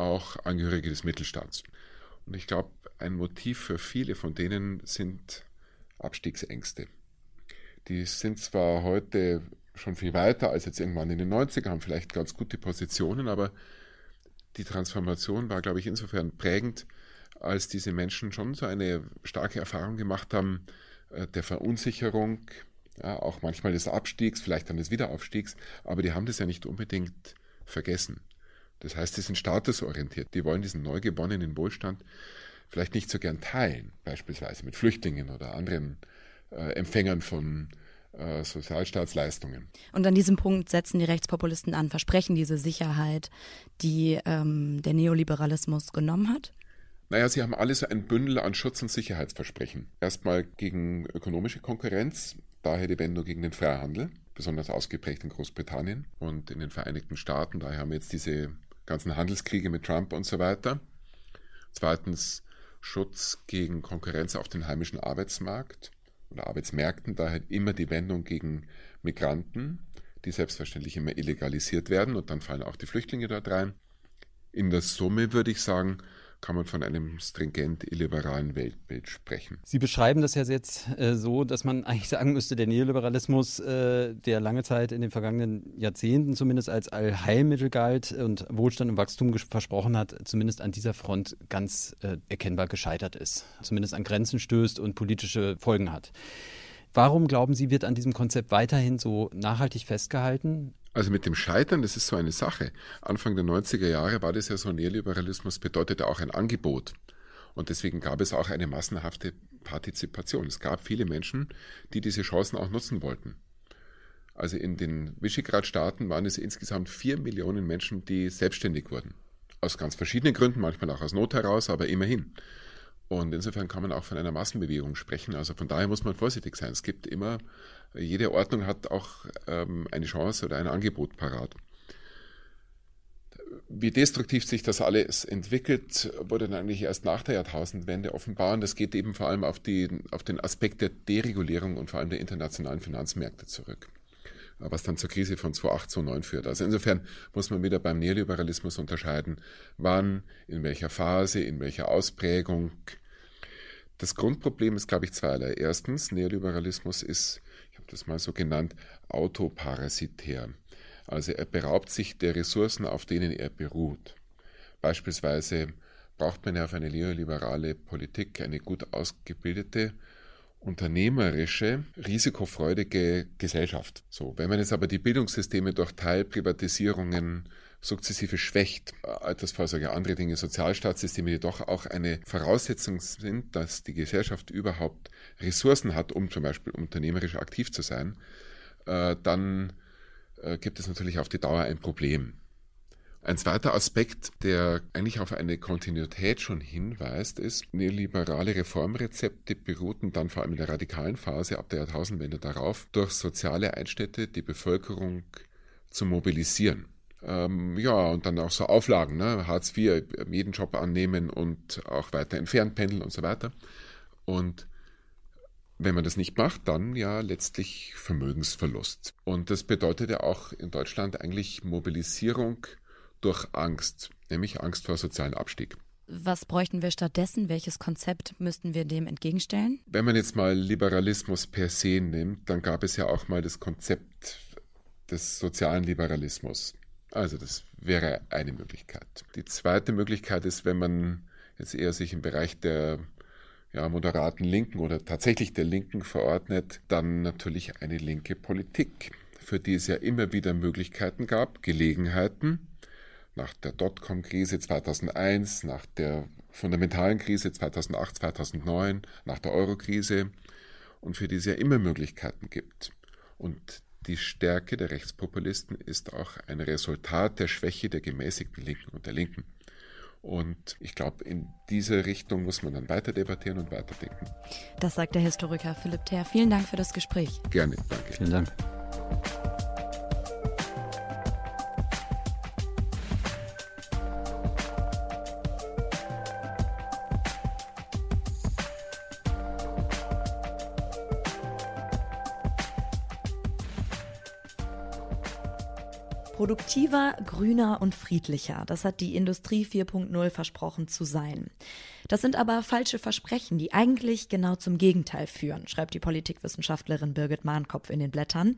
[SPEAKER 7] auch Angehörige des Mittelstands. Und ich glaube, ein Motiv für viele von denen sind Abstiegsängste. Die sind zwar heute schon viel weiter als jetzt irgendwann in den 90ern, haben vielleicht ganz gute Positionen, aber die Transformation war, glaube ich, insofern prägend, als diese Menschen schon so eine starke Erfahrung gemacht haben äh, der Verunsicherung, ja, auch manchmal des Abstiegs, vielleicht dann des Wiederaufstiegs, aber die haben das ja nicht unbedingt vergessen. Das heißt, sie sind statusorientiert. Die wollen diesen neu gewonnenen Wohlstand vielleicht nicht so gern teilen, beispielsweise mit Flüchtlingen oder anderen äh, Empfängern von äh, Sozialstaatsleistungen.
[SPEAKER 2] Und an diesem Punkt setzen die Rechtspopulisten an, versprechen diese Sicherheit, die ähm, der Neoliberalismus genommen hat?
[SPEAKER 7] Naja, sie haben alle so ein Bündel an Schutz- und Sicherheitsversprechen. Erstmal gegen ökonomische Konkurrenz, daher die Wendung gegen den Freihandel, besonders ausgeprägt in Großbritannien und in den Vereinigten Staaten. Daher haben wir jetzt diese ganzen Handelskriege mit Trump und so weiter. Zweitens Schutz gegen Konkurrenz auf den heimischen Arbeitsmarkt oder Arbeitsmärkten, daher immer die Wendung gegen Migranten, die selbstverständlich immer illegalisiert werden und dann fallen auch die Flüchtlinge dort rein. In der Summe würde ich sagen, kann man von einem stringent illiberalen Weltbild sprechen.
[SPEAKER 3] Sie beschreiben das ja jetzt äh, so, dass man eigentlich sagen müsste, der Neoliberalismus, äh, der lange Zeit in den vergangenen Jahrzehnten zumindest als Allheilmittel galt und Wohlstand und Wachstum versprochen hat, zumindest an dieser Front ganz äh, erkennbar gescheitert ist, zumindest an Grenzen stößt und politische Folgen hat. Warum glauben Sie, wird an diesem Konzept weiterhin so nachhaltig festgehalten?
[SPEAKER 7] Also mit dem Scheitern, das ist so eine Sache. Anfang der 90er Jahre war das ja so, Neoliberalismus bedeutete auch ein Angebot. Und deswegen gab es auch eine massenhafte Partizipation. Es gab viele Menschen, die diese Chancen auch nutzen wollten. Also in den Visegrad-Staaten waren es insgesamt vier Millionen Menschen, die selbstständig wurden. Aus ganz verschiedenen Gründen, manchmal auch aus Not heraus, aber immerhin. Und insofern kann man auch von einer Massenbewegung sprechen. Also von daher muss man vorsichtig sein. Es gibt immer, jede Ordnung hat auch ähm, eine Chance oder ein Angebot parat. Wie destruktiv sich das alles entwickelt, wurde dann eigentlich erst nach der Jahrtausendwende offenbar. Und das geht eben vor allem auf, die, auf den Aspekt der Deregulierung und vor allem der internationalen Finanzmärkte zurück was dann zur Krise von 2008, 2009 führt. Also insofern muss man wieder beim Neoliberalismus unterscheiden, wann, in welcher Phase, in welcher Ausprägung das Grundproblem ist, glaube ich, zweierlei. Erstens, Neoliberalismus ist, das mal so genannt, autoparasitär. Also er beraubt sich der Ressourcen, auf denen er beruht. Beispielsweise braucht man ja für eine neoliberale Politik eine gut ausgebildete, unternehmerische, risikofreudige Gesellschaft. So, wenn man jetzt aber die Bildungssysteme durch Teilprivatisierungen sukzessive schwächt. Altersvorsorge, andere Dinge, Sozialstaatssysteme, die doch auch eine Voraussetzung sind, dass die Gesellschaft überhaupt Ressourcen hat, um zum Beispiel unternehmerisch aktiv zu sein, äh, dann äh, gibt es natürlich auf die Dauer ein Problem. Ein zweiter Aspekt, der eigentlich auf eine Kontinuität schon hinweist, ist, neoliberale Reformrezepte beruhten dann vor allem in der radikalen Phase ab der Jahrtausendwende darauf, durch soziale Einschnitte die Bevölkerung zu mobilisieren. Ähm, ja, und dann auch so Auflagen, ne? Hartz IV, jeden Job annehmen und auch weiter entfernt pendeln und so weiter. Und wenn man das nicht macht, dann ja letztlich Vermögensverlust. Und das bedeutet ja auch in Deutschland eigentlich Mobilisierung durch Angst, nämlich Angst vor sozialen Abstieg.
[SPEAKER 2] Was bräuchten wir stattdessen? Welches Konzept müssten wir dem entgegenstellen?
[SPEAKER 7] Wenn man jetzt mal Liberalismus per se nimmt, dann gab es ja auch mal das Konzept des sozialen Liberalismus. Also das wäre eine Möglichkeit. Die zweite Möglichkeit ist, wenn man jetzt eher sich im Bereich der ja, moderaten Linken oder tatsächlich der Linken verordnet, dann natürlich eine linke Politik, für die es ja immer wieder Möglichkeiten gab, Gelegenheiten, nach der Dotcom-Krise 2001, nach der fundamentalen Krise 2008, 2009, nach der Euro-Krise und für die es ja immer Möglichkeiten gibt. Und die Stärke der Rechtspopulisten ist auch ein Resultat der Schwäche der gemäßigten Linken und der Linken. Und ich glaube, in diese Richtung muss man dann weiter debattieren und weiterdenken.
[SPEAKER 2] Das sagt der Historiker Philipp Ther. Vielen Dank für das Gespräch.
[SPEAKER 7] Gerne, danke.
[SPEAKER 3] Vielen Dank.
[SPEAKER 2] Produktiver, grüner und friedlicher. Das hat die Industrie 4.0 versprochen zu sein. Das sind aber falsche Versprechen, die eigentlich genau zum Gegenteil führen, schreibt die Politikwissenschaftlerin Birgit Mahnkopf in den Blättern.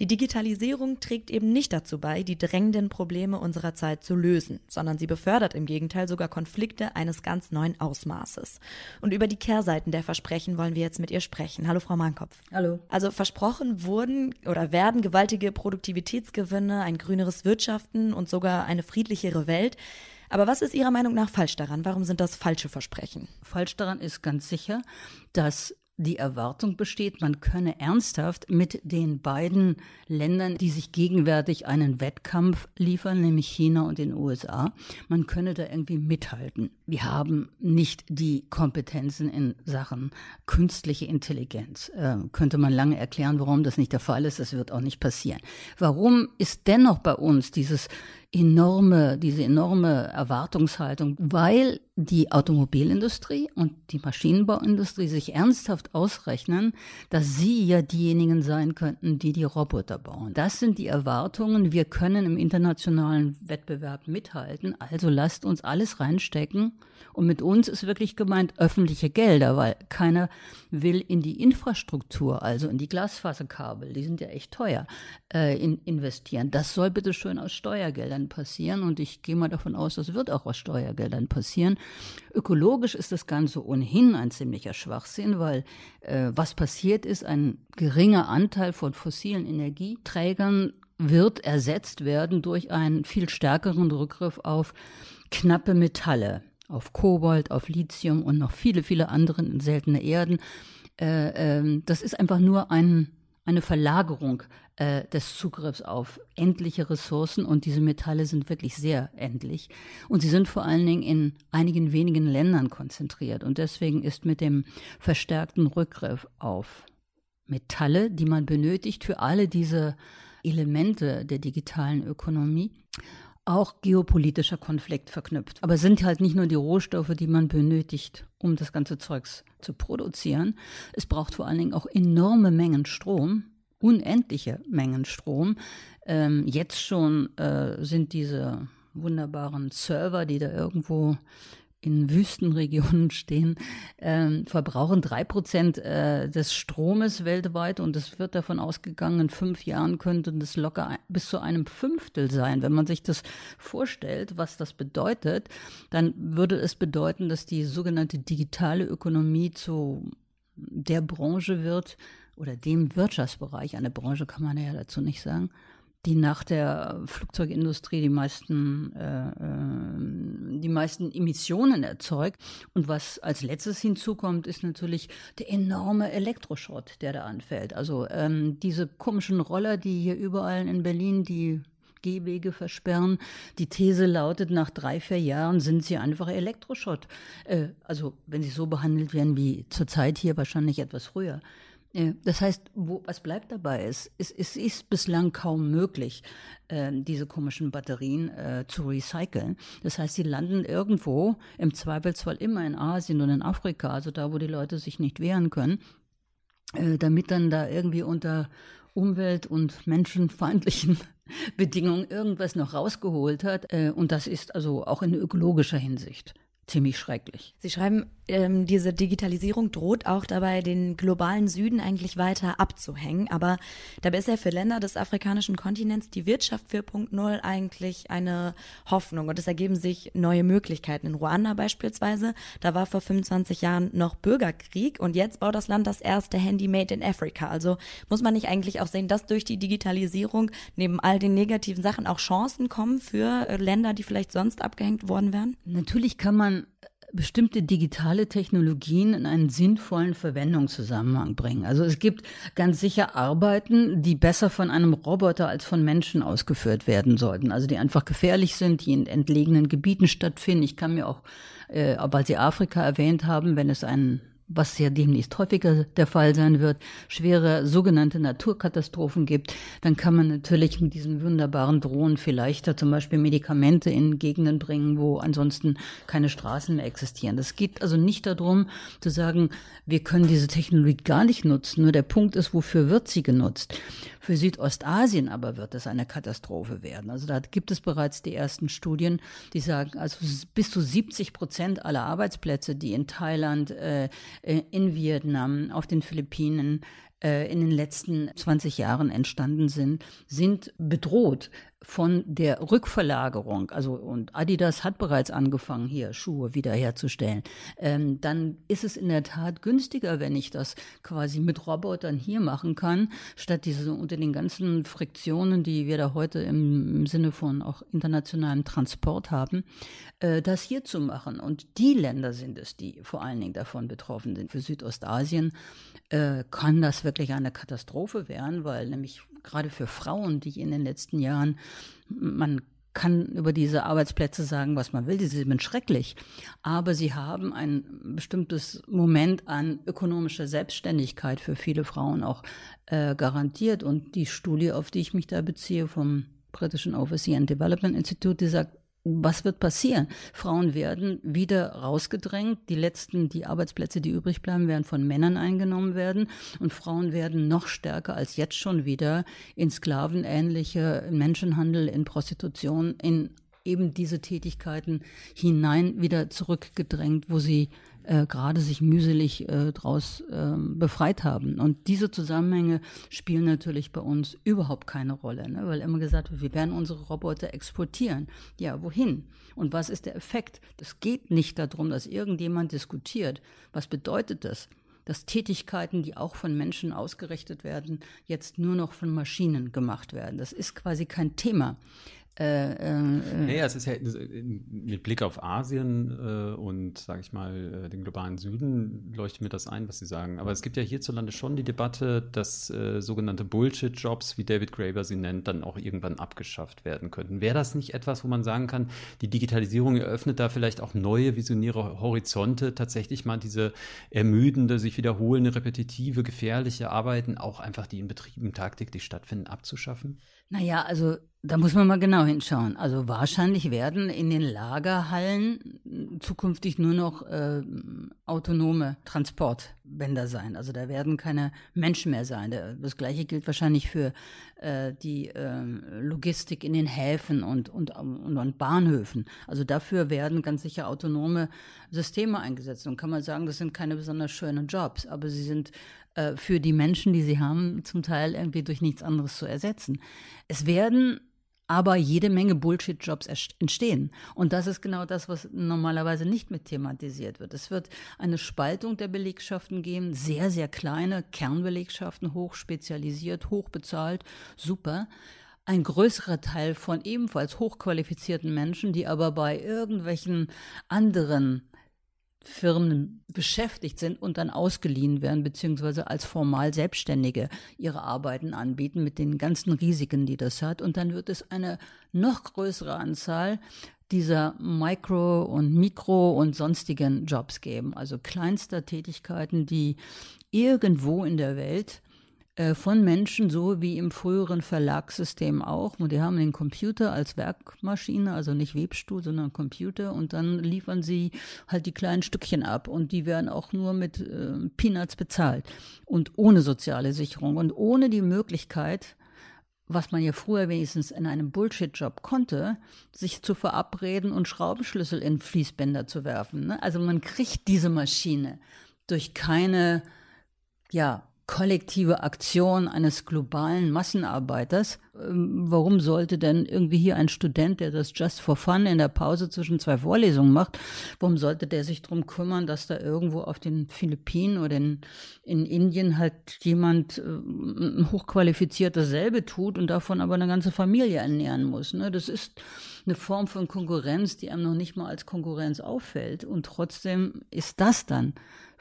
[SPEAKER 2] Die Digitalisierung trägt eben nicht dazu bei, die drängenden Probleme unserer Zeit zu lösen, sondern sie befördert im Gegenteil sogar Konflikte eines ganz neuen Ausmaßes. Und über die Kehrseiten der Versprechen wollen wir jetzt mit ihr sprechen. Hallo, Frau Mahnkopf.
[SPEAKER 8] Hallo.
[SPEAKER 2] Also versprochen wurden oder werden gewaltige Produktivitätsgewinne, ein grüneres Wirtschaften und sogar eine friedlichere Welt. Aber was ist Ihrer Meinung nach falsch daran? Warum sind das falsche Versprechen?
[SPEAKER 8] Falsch daran ist ganz sicher, dass die Erwartung besteht, man könne ernsthaft mit den beiden Ländern, die sich gegenwärtig einen Wettkampf liefern, nämlich China und den USA, man könne da irgendwie mithalten. Wir haben nicht die Kompetenzen in Sachen künstliche Intelligenz. Äh, könnte man lange erklären, warum das nicht der Fall ist. Das wird auch nicht passieren. Warum ist dennoch bei uns dieses enorme, diese enorme Erwartungshaltung, weil die Automobilindustrie und die Maschinenbauindustrie sich ernsthaft ausrechnen, dass sie ja diejenigen sein könnten, die die Roboter bauen. Das sind die Erwartungen. Wir können im internationalen Wettbewerb mithalten. Also lasst uns alles reinstecken. Und mit uns ist wirklich gemeint öffentliche Gelder, weil keiner will in die Infrastruktur, also in die Glasfaserkabel, die sind ja echt teuer, äh, in, investieren. Das soll bitte schön aus Steuergeldern passieren. Und ich gehe mal davon aus, das wird auch aus Steuergeldern passieren. Ökologisch ist das Ganze ohnehin ein ziemlicher Schwachsinn, weil äh, was passiert ist, ein geringer Anteil von fossilen Energieträgern wird ersetzt werden durch einen viel stärkeren Rückgriff auf knappe Metalle, auf Kobalt, auf Lithium und noch viele, viele andere seltene Erden. Äh, äh, das ist einfach nur ein eine Verlagerung äh, des Zugriffs auf endliche Ressourcen und diese Metalle sind wirklich sehr endlich und sie sind vor allen Dingen in einigen wenigen Ländern konzentriert und deswegen ist mit dem verstärkten Rückgriff auf Metalle, die man benötigt für alle diese Elemente der digitalen Ökonomie, auch geopolitischer Konflikt verknüpft. Aber es sind halt nicht nur die Rohstoffe, die man benötigt, um das ganze Zeugs zu produzieren. Es braucht vor allen Dingen auch enorme Mengen Strom, unendliche Mengen Strom. Ähm, jetzt schon äh, sind diese wunderbaren Server, die da irgendwo in Wüstenregionen stehen, äh, verbrauchen drei Prozent äh, des Stromes weltweit und es wird davon ausgegangen, in fünf Jahren könnte das locker ein, bis zu einem Fünftel sein. Wenn man sich das vorstellt, was das bedeutet, dann würde es bedeuten, dass die sogenannte digitale Ökonomie zu der Branche wird oder dem Wirtschaftsbereich, eine Branche kann man ja dazu nicht sagen, die nach der Flugzeugindustrie die meisten, äh, äh, die meisten Emissionen erzeugt. Und was als letztes hinzukommt, ist natürlich der enorme Elektroschrott, der da anfällt. Also ähm, diese komischen Roller, die hier überall in Berlin die Gehwege versperren. Die These lautet, nach drei, vier Jahren sind sie einfach Elektroschrott. Äh, also wenn sie so behandelt werden wie zurzeit hier, wahrscheinlich etwas früher. Das heißt, wo, was bleibt dabei? Es, es, es ist bislang kaum möglich, äh, diese komischen Batterien äh, zu recyceln. Das heißt, sie landen irgendwo, im Zweifelsfall immer in Asien und in Afrika, also da, wo die Leute sich nicht wehren können, äh, damit dann da irgendwie unter umwelt- und menschenfeindlichen Bedingungen irgendwas noch rausgeholt hat. Äh, und das ist also auch in ökologischer Hinsicht ziemlich schrecklich.
[SPEAKER 2] Sie schreiben, ähm, diese Digitalisierung droht auch dabei, den globalen Süden eigentlich weiter abzuhängen. Aber dabei ist ja für Länder des afrikanischen Kontinents die Wirtschaft 4.0 eigentlich eine Hoffnung und es ergeben sich neue Möglichkeiten. In Ruanda beispielsweise, da war vor 25 Jahren noch Bürgerkrieg und jetzt baut das Land das erste Handy made in Africa. Also muss man nicht eigentlich auch sehen, dass durch die Digitalisierung neben all den negativen Sachen auch Chancen kommen für Länder, die vielleicht sonst abgehängt worden wären?
[SPEAKER 8] Natürlich kann man bestimmte digitale Technologien in einen sinnvollen Verwendungszusammenhang bringen. Also es gibt ganz sicher Arbeiten, die besser von einem Roboter als von Menschen ausgeführt werden sollten. Also die einfach gefährlich sind, die in entlegenen Gebieten stattfinden. Ich kann mir auch, äh, weil Sie Afrika erwähnt haben, wenn es einen was ja demnächst häufiger der Fall sein wird, schwere sogenannte Naturkatastrophen gibt, dann kann man natürlich mit diesen wunderbaren Drohnen vielleicht da zum Beispiel Medikamente in Gegenden bringen, wo ansonsten keine Straßen mehr existieren. Das geht also nicht darum zu sagen, wir können diese Technologie gar nicht nutzen. Nur der Punkt ist, wofür wird sie genutzt? Für Südostasien aber wird es eine Katastrophe werden. Also da gibt es bereits die ersten Studien, die sagen, also bis zu 70 Prozent aller Arbeitsplätze, die in Thailand, äh, äh in Vietnam, auf den Philippinen, äh, in den letzten 20 Jahren entstanden sind, sind bedroht von der Rückverlagerung, also und Adidas hat bereits angefangen, hier Schuhe wiederherzustellen, ähm, dann ist es in der Tat günstiger, wenn ich das quasi mit Robotern hier machen kann, statt diese unter den ganzen Friktionen, die wir da heute im, im Sinne von auch internationalem Transport haben, äh, das hier zu machen. Und die Länder sind es, die vor allen Dingen davon betroffen sind. Für Südostasien äh, kann das wirklich eine Katastrophe werden, weil nämlich gerade für Frauen, die in den letzten Jahren, man kann über diese Arbeitsplätze sagen, was man will, die sind schrecklich, aber sie haben ein bestimmtes Moment an ökonomischer Selbstständigkeit für viele Frauen auch äh, garantiert. Und die Studie, auf die ich mich da beziehe vom britischen Overseas and Development Institute, die sagt, was wird passieren? Frauen werden wieder rausgedrängt. Die letzten, die Arbeitsplätze, die übrig bleiben, werden von Männern eingenommen werden. Und Frauen werden noch stärker als jetzt schon wieder in sklavenähnliche Menschenhandel, in Prostitution, in eben diese Tätigkeiten hinein wieder zurückgedrängt, wo sie äh, gerade sich mühselig äh, daraus äh, befreit haben. Und diese Zusammenhänge spielen natürlich bei uns überhaupt keine Rolle, ne? weil immer gesagt wird, wir werden unsere Roboter exportieren. Ja, wohin? Und was ist der Effekt? Es geht nicht darum, dass irgendjemand diskutiert. Was bedeutet das? dass Tätigkeiten, die auch von Menschen ausgerichtet werden, jetzt nur noch von Maschinen gemacht werden. Das ist quasi kein Thema.
[SPEAKER 3] Äh, äh, naja, es ist ja mit Blick auf Asien äh, und, sage ich mal, äh, den globalen Süden leuchtet mir das ein, was Sie sagen. Aber es gibt ja hierzulande schon die Debatte, dass äh, sogenannte Bullshit-Jobs, wie David Graeber sie nennt, dann auch irgendwann abgeschafft werden könnten. Wäre das nicht etwas, wo man sagen kann, die Digitalisierung eröffnet da vielleicht auch neue visionäre Horizonte, tatsächlich mal diese ermüdende, sich wiederholende, repetitive, gefährliche Arbeiten, auch einfach die in Betrieben tagtäglich stattfinden, abzuschaffen?
[SPEAKER 8] Naja, also da muss man mal genau hinschauen. Also wahrscheinlich werden in den Lagerhallen zukünftig nur noch äh, autonome Transportbänder sein. Also da werden keine Menschen mehr sein. Das gleiche gilt wahrscheinlich für äh, die äh, Logistik in den Häfen und, und, und, und Bahnhöfen. Also dafür werden ganz sicher autonome Systeme eingesetzt. Und kann man sagen, das sind keine besonders schönen Jobs, aber sie sind äh, für die Menschen, die sie haben, zum Teil irgendwie durch nichts anderes zu ersetzen. Es werden aber jede Menge Bullshit-Jobs entstehen. Und das ist genau das, was normalerweise nicht mit thematisiert wird. Es wird eine Spaltung der Belegschaften geben, sehr, sehr kleine Kernbelegschaften, hoch spezialisiert, hoch bezahlt, super. Ein größerer Teil von ebenfalls hochqualifizierten Menschen, die aber bei irgendwelchen anderen Firmen beschäftigt sind und dann ausgeliehen werden, beziehungsweise als formal Selbstständige ihre Arbeiten anbieten mit den ganzen Risiken, die das hat. Und dann wird es eine noch größere Anzahl dieser Micro- und Mikro- und sonstigen Jobs geben, also kleinster Tätigkeiten, die irgendwo in der Welt von Menschen, so wie im früheren Verlagssystem auch. Und die haben den Computer als Werkmaschine, also nicht Webstuhl, sondern Computer. Und dann liefern sie halt die kleinen Stückchen ab. Und die werden auch nur mit äh, Peanuts bezahlt. Und ohne soziale Sicherung und ohne die Möglichkeit, was man ja früher wenigstens in einem Bullshit-Job konnte, sich zu verabreden und Schraubenschlüssel in Fließbänder zu werfen. Ne? Also man kriegt diese Maschine durch keine, ja, kollektive Aktion eines globalen Massenarbeiters. Ähm, warum sollte denn irgendwie hier ein Student, der das just for fun in der Pause zwischen zwei Vorlesungen macht, warum sollte der sich drum kümmern, dass da irgendwo auf den Philippinen oder in, in Indien halt jemand äh, hochqualifiziert dasselbe tut und davon aber eine ganze Familie ernähren muss? Ne? Das ist eine Form von Konkurrenz, die einem noch nicht mal als Konkurrenz auffällt. Und trotzdem ist das dann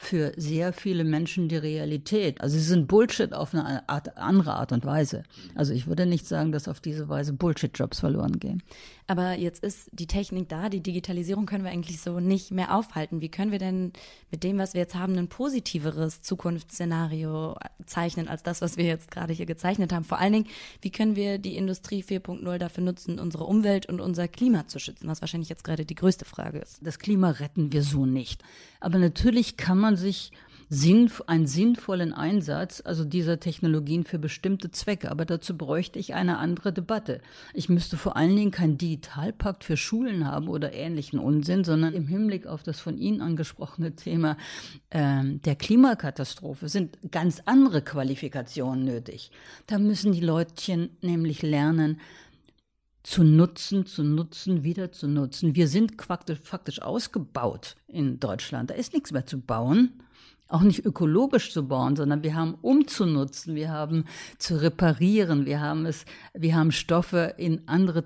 [SPEAKER 8] für sehr viele Menschen die Realität. Also sie sind Bullshit auf eine Art, andere Art und Weise. Also ich würde nicht sagen, dass auf diese Weise Bullshit-Jobs verloren gehen.
[SPEAKER 2] Aber jetzt ist die Technik da, die Digitalisierung können wir eigentlich so nicht mehr aufhalten. Wie können wir denn mit dem, was wir jetzt haben, ein positiveres Zukunftsszenario zeichnen als das, was wir jetzt gerade hier gezeichnet haben? Vor allen Dingen, wie können wir die Industrie 4.0 dafür nutzen, unsere Umwelt und unser Klima zu schützen, was wahrscheinlich jetzt gerade die größte Frage ist.
[SPEAKER 8] Das Klima retten wir so nicht. Aber natürlich kann man sich sinnf einen sinnvollen Einsatz, also dieser Technologien für bestimmte Zwecke. Aber dazu bräuchte ich eine andere Debatte. Ich müsste vor allen Dingen keinen Digitalpakt für Schulen haben oder ähnlichen Unsinn, sondern im Hinblick auf das von Ihnen angesprochene Thema äh, der Klimakatastrophe sind ganz andere Qualifikationen nötig. Da müssen die Leutchen nämlich lernen, zu nutzen, zu nutzen, wieder zu nutzen. Wir sind faktisch, faktisch ausgebaut in Deutschland. Da ist nichts mehr zu bauen auch nicht ökologisch zu bauen, sondern wir haben umzunutzen, wir haben zu reparieren, wir haben es, wir haben Stoffe in andere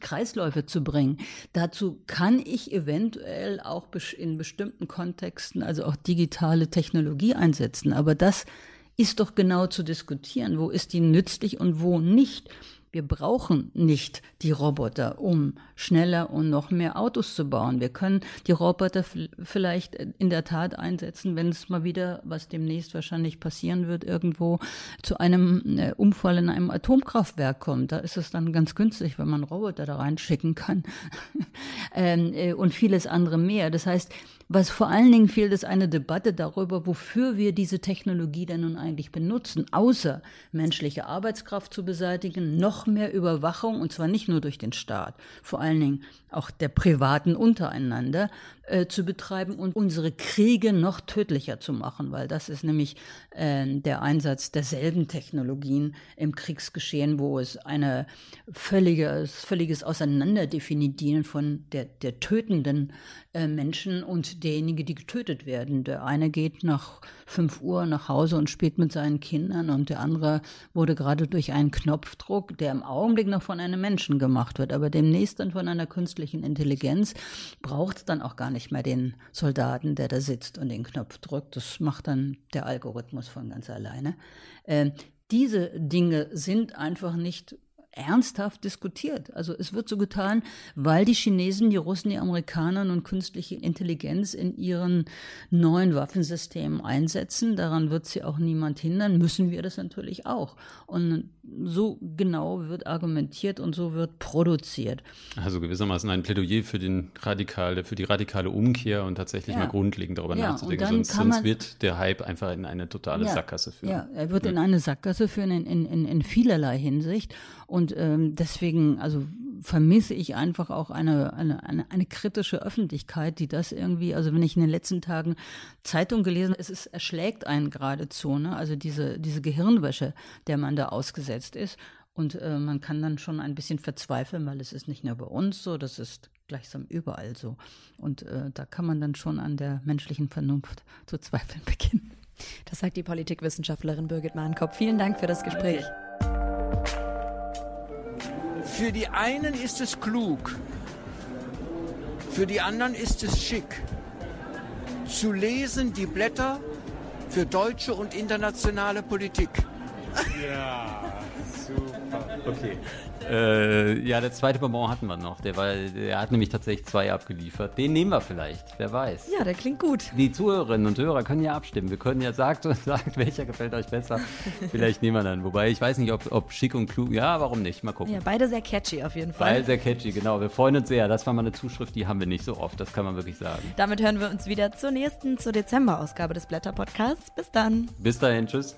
[SPEAKER 8] Kreisläufe zu bringen. Dazu kann ich eventuell auch in bestimmten Kontexten, also auch digitale Technologie einsetzen. Aber das ist doch genau zu diskutieren. Wo ist die nützlich und wo nicht? Wir brauchen nicht die Roboter, um schneller und noch mehr Autos zu bauen. Wir können die Roboter vielleicht in der Tat einsetzen, wenn es mal wieder, was demnächst wahrscheinlich passieren wird, irgendwo zu einem äh, Unfall in einem Atomkraftwerk kommt. Da ist es dann ganz günstig, wenn man Roboter da reinschicken kann ähm, äh, und vieles andere mehr. Das heißt, was vor allen Dingen fehlt, ist eine Debatte darüber, wofür wir diese Technologie denn nun eigentlich benutzen, außer menschliche Arbeitskraft zu beseitigen, noch mehr Überwachung, und zwar nicht nur durch den Staat, vor allen Dingen auch der Privaten untereinander, äh, zu betreiben und unsere Kriege noch tödlicher zu machen, weil das ist nämlich äh, der Einsatz derselben Technologien im Kriegsgeschehen, wo es eine völliges, völliges Auseinanderdefinieren von der, der tötenden äh, Menschen und derjenige, die getötet werden. Der eine geht nach fünf Uhr nach Hause und spielt mit seinen Kindern und der andere wurde gerade durch einen Knopfdruck, der im Augenblick noch von einem Menschen gemacht wird, aber demnächst dann von einer künstlichen Intelligenz, braucht es dann auch gar nicht mehr den Soldaten, der da sitzt und den Knopf drückt. Das macht dann der Algorithmus von ganz alleine. Äh, diese Dinge sind einfach nicht ernsthaft diskutiert. Also es wird so getan, weil die Chinesen, die Russen, die Amerikaner nun künstliche Intelligenz in ihren neuen Waffensystemen einsetzen. Daran wird sie auch niemand hindern, müssen wir das natürlich auch. Und so genau wird argumentiert und so wird produziert.
[SPEAKER 3] Also gewissermaßen ein Plädoyer für, den radikale, für die radikale Umkehr und tatsächlich ja. mal grundlegend darüber ja, nachzudenken. Sonst, sonst wird der Hype einfach in eine totale ja, Sackgasse führen.
[SPEAKER 8] Ja, er wird in eine Sackgasse führen in, in, in vielerlei Hinsicht. Und ähm, deswegen, also vermisse ich einfach auch eine, eine, eine, eine kritische Öffentlichkeit, die das irgendwie, also wenn ich in den letzten Tagen Zeitung gelesen habe, es ist, erschlägt einen geradezu, ne? Also diese, diese Gehirnwäsche, der man da ausgesetzt ist. Und äh, man kann dann schon ein bisschen verzweifeln, weil es ist nicht nur bei uns so, das ist gleichsam überall so. Und äh, da kann man dann schon an der menschlichen Vernunft zu zweifeln beginnen.
[SPEAKER 2] Das sagt die Politikwissenschaftlerin Birgit Mahnkopf. Vielen Dank für das Gespräch. Okay.
[SPEAKER 1] Für die einen ist es klug, für die anderen ist es schick. Zu lesen die Blätter für deutsche und internationale Politik.
[SPEAKER 3] Ja, super. Okay. Äh, ja, der zweite Bonbon hatten wir noch. Der, war, der hat nämlich tatsächlich zwei abgeliefert. Den nehmen wir vielleicht, wer weiß.
[SPEAKER 2] Ja, der klingt gut.
[SPEAKER 3] Die Zuhörerinnen und Hörer können ja abstimmen. Wir können ja sagt sagt, welcher gefällt euch besser. vielleicht nehmen wir dann. Wobei ich weiß nicht, ob, ob schick und klug. Ja, warum nicht? Mal gucken. Ja,
[SPEAKER 2] beide sehr catchy auf jeden Fall.
[SPEAKER 3] Beide sehr catchy, genau. Wir freuen uns sehr. Das war mal eine Zuschrift, die haben wir nicht so oft. Das kann man wirklich sagen.
[SPEAKER 2] Damit hören wir uns wieder zur nächsten, zur Dezember-Ausgabe des Blätter-Podcasts. Bis dann.
[SPEAKER 3] Bis dahin. Tschüss.